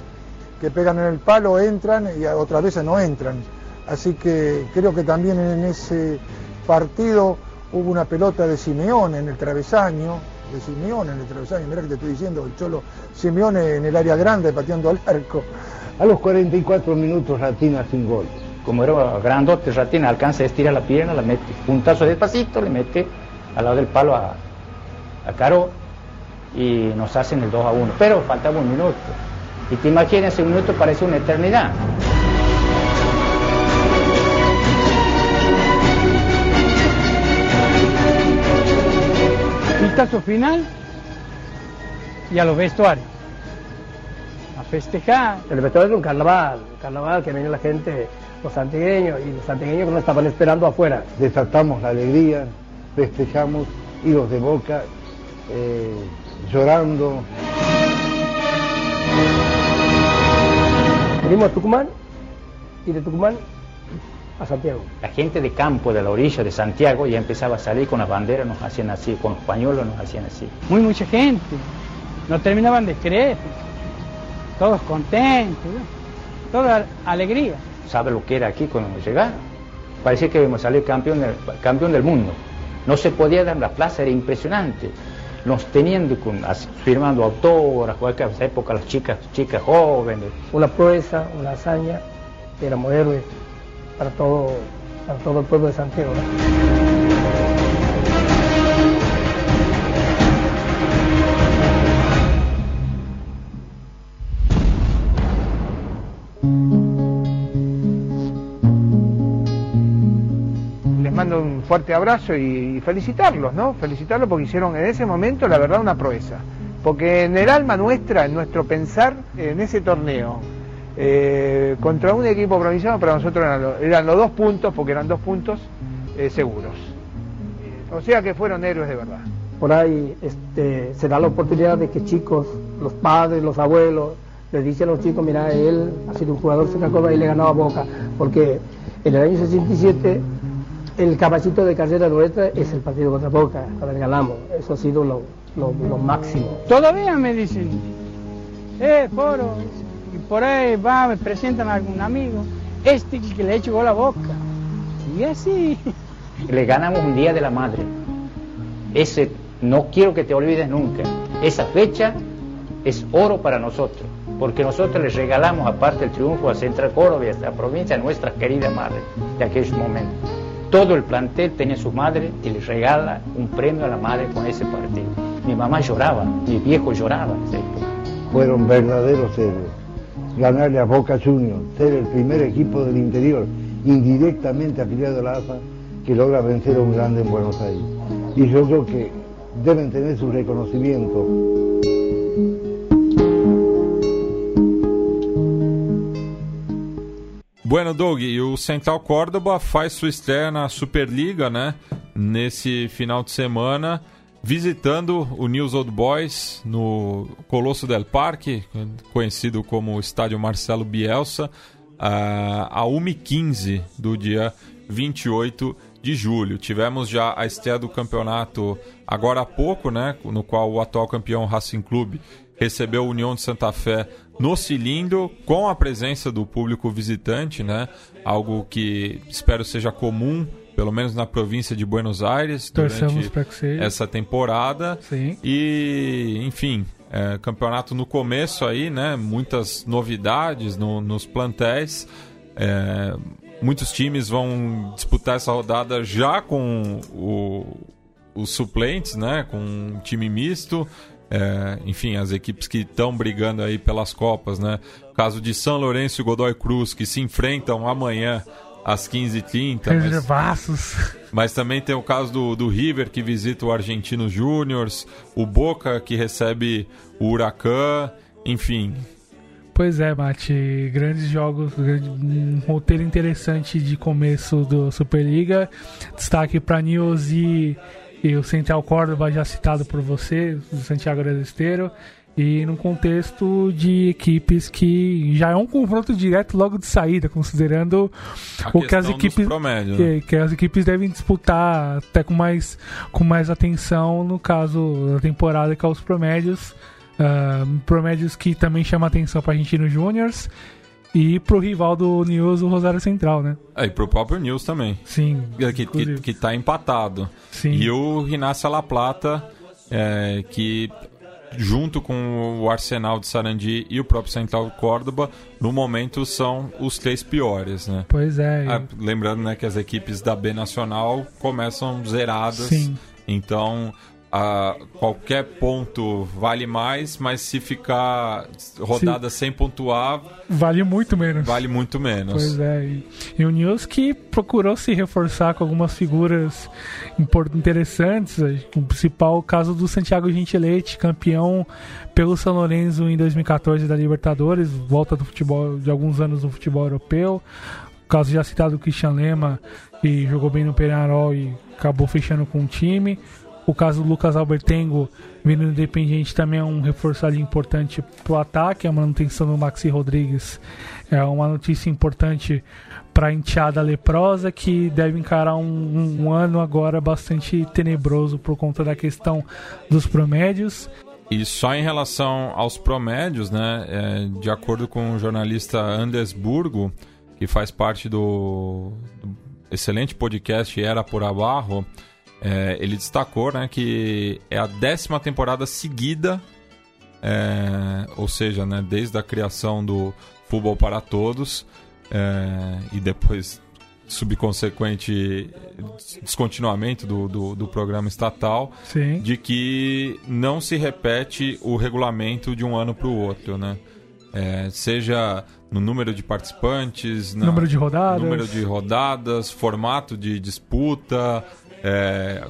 que pegan en el palo entran y otras veces no entran. Así que creo que también en ese partido hubo una pelota de Simeone en el travesaño, de Simeone en el travesaño, mira que te estoy diciendo, el Cholo Simeone en el área grande pateando al arco. A los 44 minutos Ratina sin gol. como era grandote, Ratín alcanza a estirar la pierna, la mete, puntazo despacito, le mete al lado del palo a, a Caro y nos hacen el 2 a 1. Pero faltaba un minuto. Y te imaginas, un minuto parece una eternidad. Pitazo final y a los vestuarios. A festejar. El vestuario era un carnaval, un carnaval que venía la gente, los santigueños y los santigueños que nos estaban esperando afuera. desatamos la alegría, festejamos, y los de Boca eh, llorando. Venimos a Tucumán y de Tucumán a Santiago. La gente de campo, de la orilla de Santiago, ya empezaba a salir con las banderas, nos hacían así, con los pañuelos nos hacían así. Muy mucha gente. No terminaban de creer. Todos contentos. ¿no? Toda alegría. ¿Sabe lo que era aquí cuando llegaron? Parecía que íbamos a salir campeón del, campeón del mundo. No se podía dar la plaza, era impresionante. Nos tenían con- firmando en esa época las chicas, chicas jóvenes. Una proeza, una hazaña, éramos héroes para todo, para todo el pueblo de Santiago. Les mando un fuerte abrazo y felicitarlos, ¿no? Felicitarlos porque hicieron en ese momento, la verdad, una proeza. Porque en el alma nuestra, en nuestro pensar, en ese torneo, eh, contra un equipo provinciano, para nosotros eran, lo- eran los dos puntos, porque eran dos puntos eh, seguros. O sea que fueron héroes de verdad. Por ahí este, se da la oportunidad de que chicos, los padres, los abuelos, les dicen a los chicos, mira, él ha sido un jugador sin Copa y le ganó a Boca, porque en el año 67 el caballito de carrera nuestra es el partido contra Boca, cuando le ganamos. Eso ha sido lo, lo- lo máximo. Todavía me dicen, eh, Foro, y por ahí va, me presentan a algún amigo, este que le ha hecho gol a boca. Y así. Le ganamos un Día de la Madre. Ese no quiero que te olvides nunca. Esa fecha es oro para nosotros, porque nosotros les regalamos, aparte del triunfo a Central Córdoba y a esta provincia, a nuestras queridas madres de aquellos momentos. Todo el plantel tenía su madre y les regala un premio a la madre con ese partido. Mi mamá lloraba, mi viejo lloraba. Fueron verdaderos héroes. Ganarle a Boca Juniors, ser el primer equipo del interior, indirectamente afiliado a la AFA, que logra vencer a un grande en Buenos Aires. Y yo creo que deben tener su reconocimiento. Bueno, Doug, e o Central Córdoba faz sua estreia na Superliga, né? Nesse final de semana, visitando o News Old Boys no Colosso del Parque, conhecido como Estádio Marcelo Bielsa, a 1h15 do dia 28 de julho. Tivemos já a estreia do campeonato agora há pouco, né? No qual o atual campeão Racing Clube recebeu a União de Santa Fé no cilindro, com a presença do público visitante, né? Algo que espero seja comum, pelo menos na província de Buenos Aires, Torcemos durante essa temporada. Sim. E, enfim, é, campeonato no começo aí, né? Muitas novidades no- nos plantéis. É, muitos times vão disputar essa rodada já com o- os suplentes, né? Com um time misto. É, enfim, as equipes que estão brigando aí pelas Copas, né? Caso de São Lourenço e Godoy Cruz, que se enfrentam amanhã às 15h30. mas- Reservaços. mas também tem o caso do, do River, que visita o Argentino Júniors, o Boca, que recebe o Huracan, enfim. Pois é, Mate, grandes jogos, um roteiro interessante de começo do Superliga. Destaque para News e, e o Central Córdoba, já citado por você, do Santiago del Esteiro. E num contexto de equipes que já é um confronto direto logo de saída, considerando A o que as equipes promédios, né? que, que as equipes devem disputar até com mais com mais atenção no caso da temporada que é os promédios ah, promédios que também chama atenção para Argentino Júniors e pro rival do News o Rosário Central né É, e pro próprio News também. sim Que, que, inclusive. que tá empatado. Sim. E o Rinácia La Plata, é, que junto com o Arsenal de Sarandi e o próprio Central Córdoba, no momento são os três piores, né? Pois é. Ah, lembrando né, que as equipes da B Nacional começam zeradas. Sim. Então, a qualquer ponto vale mais, mas se ficar rodada sem pontuar, Vale muito menos. vale muito menos. Pois é. E, e o News que procurou se reforçar com algumas figuras interessantes. O principal caso do Santiago Gentilete, campeão pelo São Lourenço em 2014 da Libertadores, volta do futebol de alguns anos no futebol europeu. O caso já citado do Christian Lema, que jogou bem no Penarol e acabou fechando com o time. O caso do Lucas Albertengo, vindo do Independiente, também é um reforço ali importante para o ataque. A manutenção do Maxi Rodrigues é uma notícia importante para a enteada leprosa, que deve encarar um, um ano agora bastante tenebroso por conta da questão dos promédios. E só em relação aos promédios, né, é, de acordo com o jornalista Anders Burgo, que faz parte do, do excelente podcast Era por Abarro, é, ele destacou né, que é a décima temporada seguida, é, ou seja, né, desde a criação do Futebol para Todos é, e depois subconsequente descontinuamento do, do, do programa estatal, Sim. de que não se repete o regulamento de um ano para o outro, né? É, seja no número de participantes, na- Número de rodadas. número de rodadas, formato de disputa, é,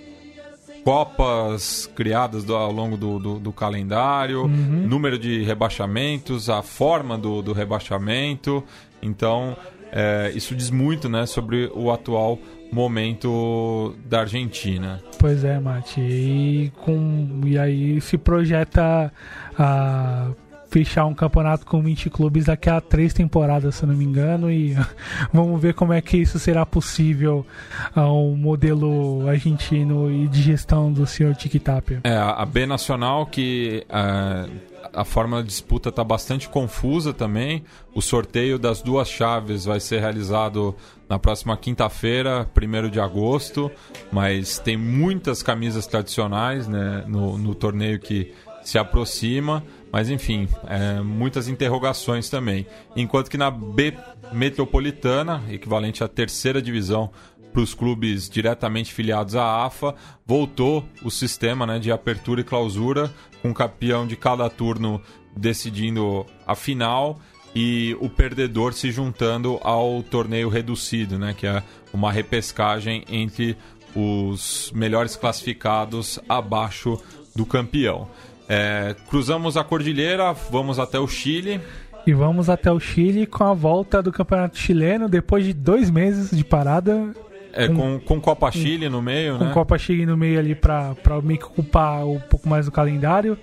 copas criadas do- ao longo do, do- do calendário, Uhum. número de rebaixamentos, a forma do, do rebaixamento. Então, é, isso diz muito né, sobre o atual momento da Argentina. Pois é, Mate. E, com, e aí se projeta a fechar um campeonato com 20 clubes daqui a três temporadas, se não me engano. E vamos ver como é que isso será possível ao modelo argentino e de gestão do senhor Tiki Tapia. É, a B Nacional, que é, a forma de disputa está bastante confusa também. O sorteio das duas chaves vai ser realizado na próxima quinta-feira, 1 de agosto, mas tem muitas camisas tradicionais né, no, no torneio que se aproxima. Mas enfim, é, muitas interrogações também. Enquanto que na B Metropolitana, equivalente à terceira divisão para os clubes diretamente filiados à AFA, voltou o sistema né, de apertura e clausura, com o campeão de cada turno decidindo a final e o perdedor se juntando ao torneio reduzido, né, que é uma repescagem entre os melhores classificados abaixo do campeão. É, cruzamos a cordilheira, vamos até o Chile. E vamos até o Chile com a volta do campeonato chileno depois de dois meses de parada. É, com, com Copa Chile no meio, com né? Copa Chile no meio ali para meio que ocupar um pouco mais do calendário.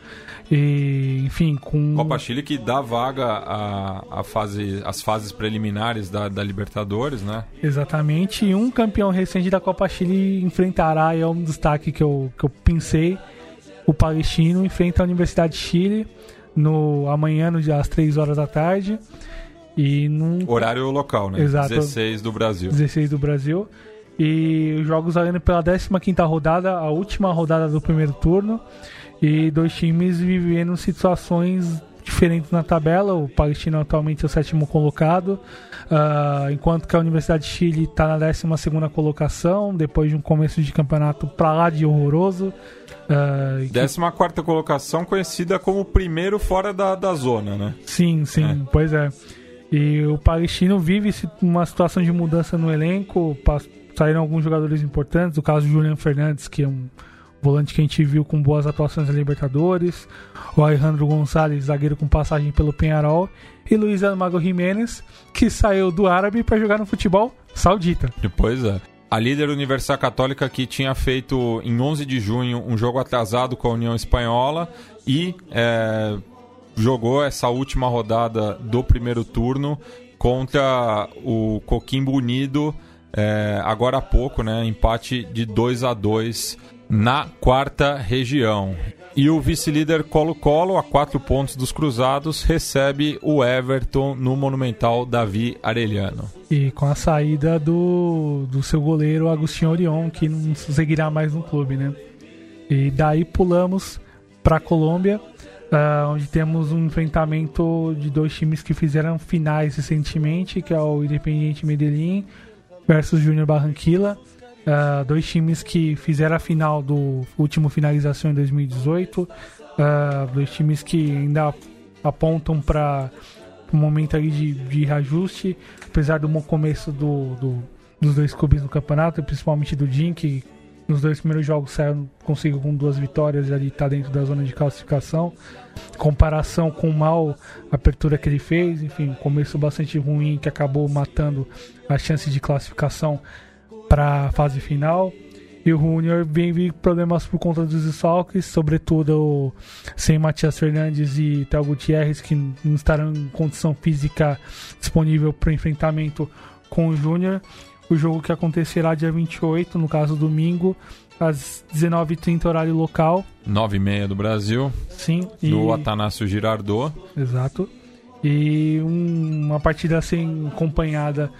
E, enfim, com. Copa Chile que dá vaga à, à fase, às fases preliminares da, da Libertadores, né? Exatamente. E um campeão recente da Copa Chile enfrentará, e é um destaque que eu, que eu pensei, o Palestino enfrenta a Universidade de Chile no amanhã, no dia, às 3 horas da tarde. E num Horário local, né? Exato. 16 do Brasil. 16 do Brasil. E os jogos valendo pela 15ª rodada, a última rodada do primeiro turno. E dois times vivendo situações diferentes na tabela. O Palestino atualmente é o sétimo colocado, ah, enquanto que a Universidade de Chile está na 12ª colocação, depois de um começo de campeonato pra lá de horroroso. Ah, e que- 14 colocação, conhecida como o primeiro fora da, da zona, né? Sim, sim, pois é. E o Palestino vive uma situação de mudança no elenco. Saíram alguns jogadores importantes, o caso do Julian Fernandes, que é um volante que a gente viu com boas atuações na Libertadores. O Alejandro Gonçalves, zagueiro com passagem pelo Penharol. E Luiz Almagro Jiménez, que saiu do árabe para jogar no futebol saudita. Depois é. A líder Universidade Católica que tinha feito em 11 de junho um jogo atrasado com a União Espanhola e é, jogou essa última rodada do primeiro turno contra o Coquimbo Unido é, agora há pouco, né? Empate de 2 a 2 na quarta região. E o vice-líder Colo-Colo, a quatro pontos dos cruzados, recebe o Everton no Monumental Davi Arellano. E com a saída do, do seu goleiro Agostinho Orion, que não seguirá mais no clube, né? E daí pulamos para a Colômbia, uh, onde temos um enfrentamento de dois times que fizeram finais recentemente, que é o Independiente Medellín versus Júnior Barranquilla. Uh, dois times que fizeram a final do último finalização em 2018. Uh, dois times que ainda apontam para um momento ali de, de reajuste, apesar do bom começo do, do, dos dois clubes no campeonato, principalmente do Jim, que nos dois primeiros jogos saiu, conseguiu com duas vitórias e ali está dentro da zona de classificação. Comparação com o mal apertura que ele fez, enfim, começo bastante ruim que acabou matando a chance de classificação para a fase final. E o Júnior vem problemas por conta dos desfalques, sobretudo sem Matias Fernandes e Théo Gutierrez, que não estarão em condição física disponível para o enfrentamento com o Júnior. O jogo que acontecerá dia 28, no caso domingo, às 19h30 horário local. 9h30 do Brasil. Sim. E... No Atanásio Girardot. Exato. E um, uma partida assim acompanhada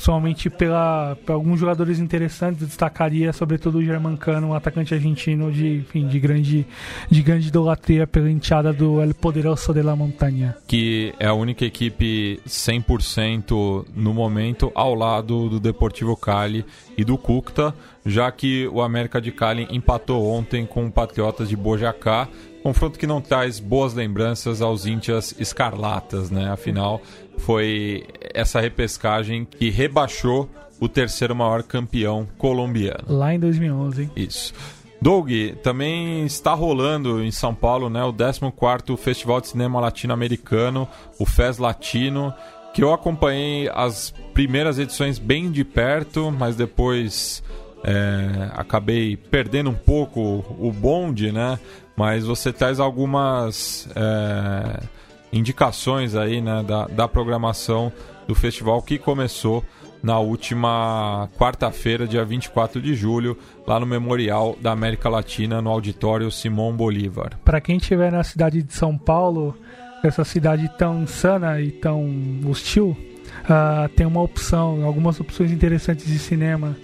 somente pela, por alguns jogadores interessantes, destacaria sobretudo o Germancano, um atacante argentino de, enfim, de grande de grande idolatria pela enteada do El Poderoso de la Montaña. Que é a única equipe 100% no momento ao lado do Deportivo Cali e do Cúcuta, já que o América de Cali empatou ontem com o Patriotas de Bojacá, confronto que não traz boas lembranças aos índias escarlatas, né? Afinal, foi essa repescagem que rebaixou o terceiro maior campeão colombiano. Lá em 2011. Isso. Doug, também está rolando em São Paulo né, o 14º Festival de Cinema Latino-Americano, o FES Latino, que eu acompanhei as primeiras edições bem de perto, mas depois é, acabei perdendo um pouco o bonde, né? Mas você traz algumas... É, indicações aí né, da, da programação do festival que começou na última quarta-feira, dia 24 de julho, lá no Memorial da América Latina, no auditório Simão Bolívar. Para quem estiver na cidade de São Paulo, essa cidade tão insana e tão hostil, uh, tem uma opção, algumas opções interessantes de cinema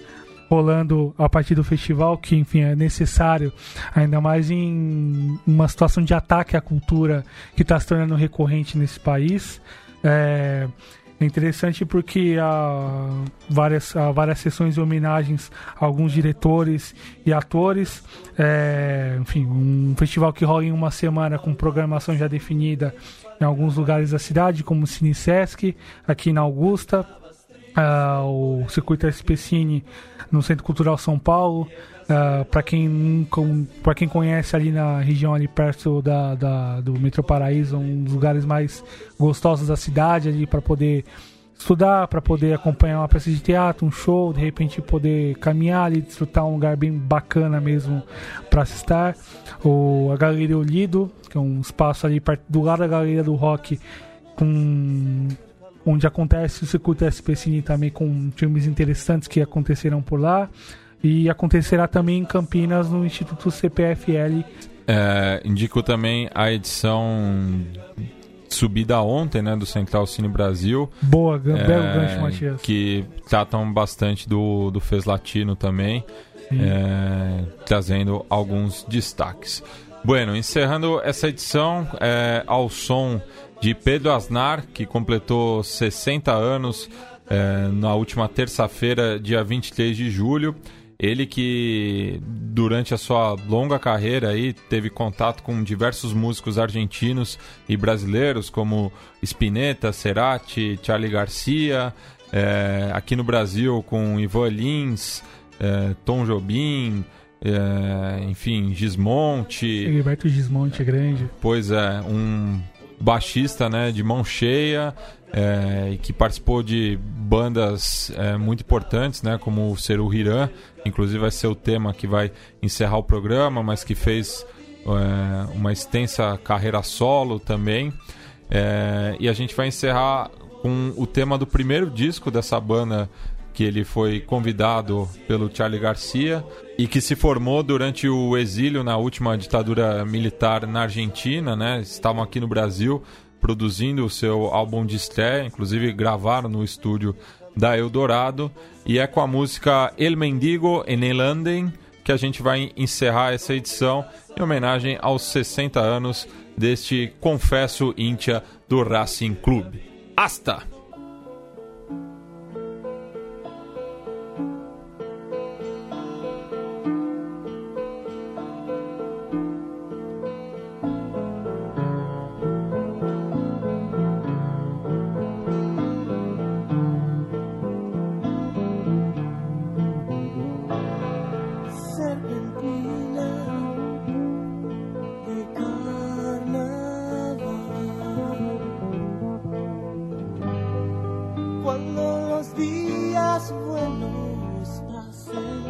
rolando a partir do festival, que enfim é necessário, ainda mais em uma situação de ataque à cultura que está se tornando recorrente nesse país. É, é interessante porque há várias, há várias sessões de homenagens a alguns diretores e atores. É, enfim, um festival que rola em uma semana com programação já definida em alguns lugares da cidade, como o Cine Sesc, aqui na Augusta, uh, o Circuito SPCine no Centro Cultural São Paulo. Uh, para quem para quem conhece ali na região ali perto da, da, do Metro Paraíso, um dos lugares mais gostosos da cidade ali para poder estudar, para poder acompanhar uma peça de teatro, um show, de repente poder caminhar ali, desfrutar um lugar bem bacana mesmo para estar. O, a Galeria Olido, que é um espaço ali perto, do lado da Galeria do Rock, com onde acontece o circuito SP Cine também com filmes interessantes que aconteceram por lá. E acontecerá também em Campinas, no Instituto CPFL. É, indico também a edição subida ontem, né, do Central Cine Brasil. Boa, é, belo gancho, Matias. Que tratam bastante do, do FES Latino também, é, trazendo alguns destaques. Bueno, encerrando essa edição é, ao som de Pedro Asnar, que completou 60 anos é, na última terça-feira, dia 23 de julho. Ele que durante a sua longa carreira aí teve contato com diversos músicos argentinos e brasileiros como Spinetta, Cerati, Charlie Garcia, é, aqui no Brasil com Ivan Lins, é, Tom Jobim, é, enfim, Gismonte. Gilberto Gismonte é grande. Pois é, um baixista né, de mão cheia é, que participou de bandas é, muito importantes, né, como o Seru Hiran, inclusive vai ser o tema que vai encerrar o programa, mas que fez é, uma extensa carreira solo também. É, e a gente vai encerrar com o tema do primeiro disco dessa banda que ele foi convidado pelo Charlie Garcia e que se formou durante o exílio na última ditadura militar na Argentina, né? Estavam aqui no Brasil produzindo o seu álbum de estreia, inclusive gravaram no estúdio da Eldorado, e é com a música El Mendigo en el Anden que a gente vai encerrar essa edição em homenagem aos 60 anos deste Confesso Íntia do Racing Clube. Hasta! días buenos pasen.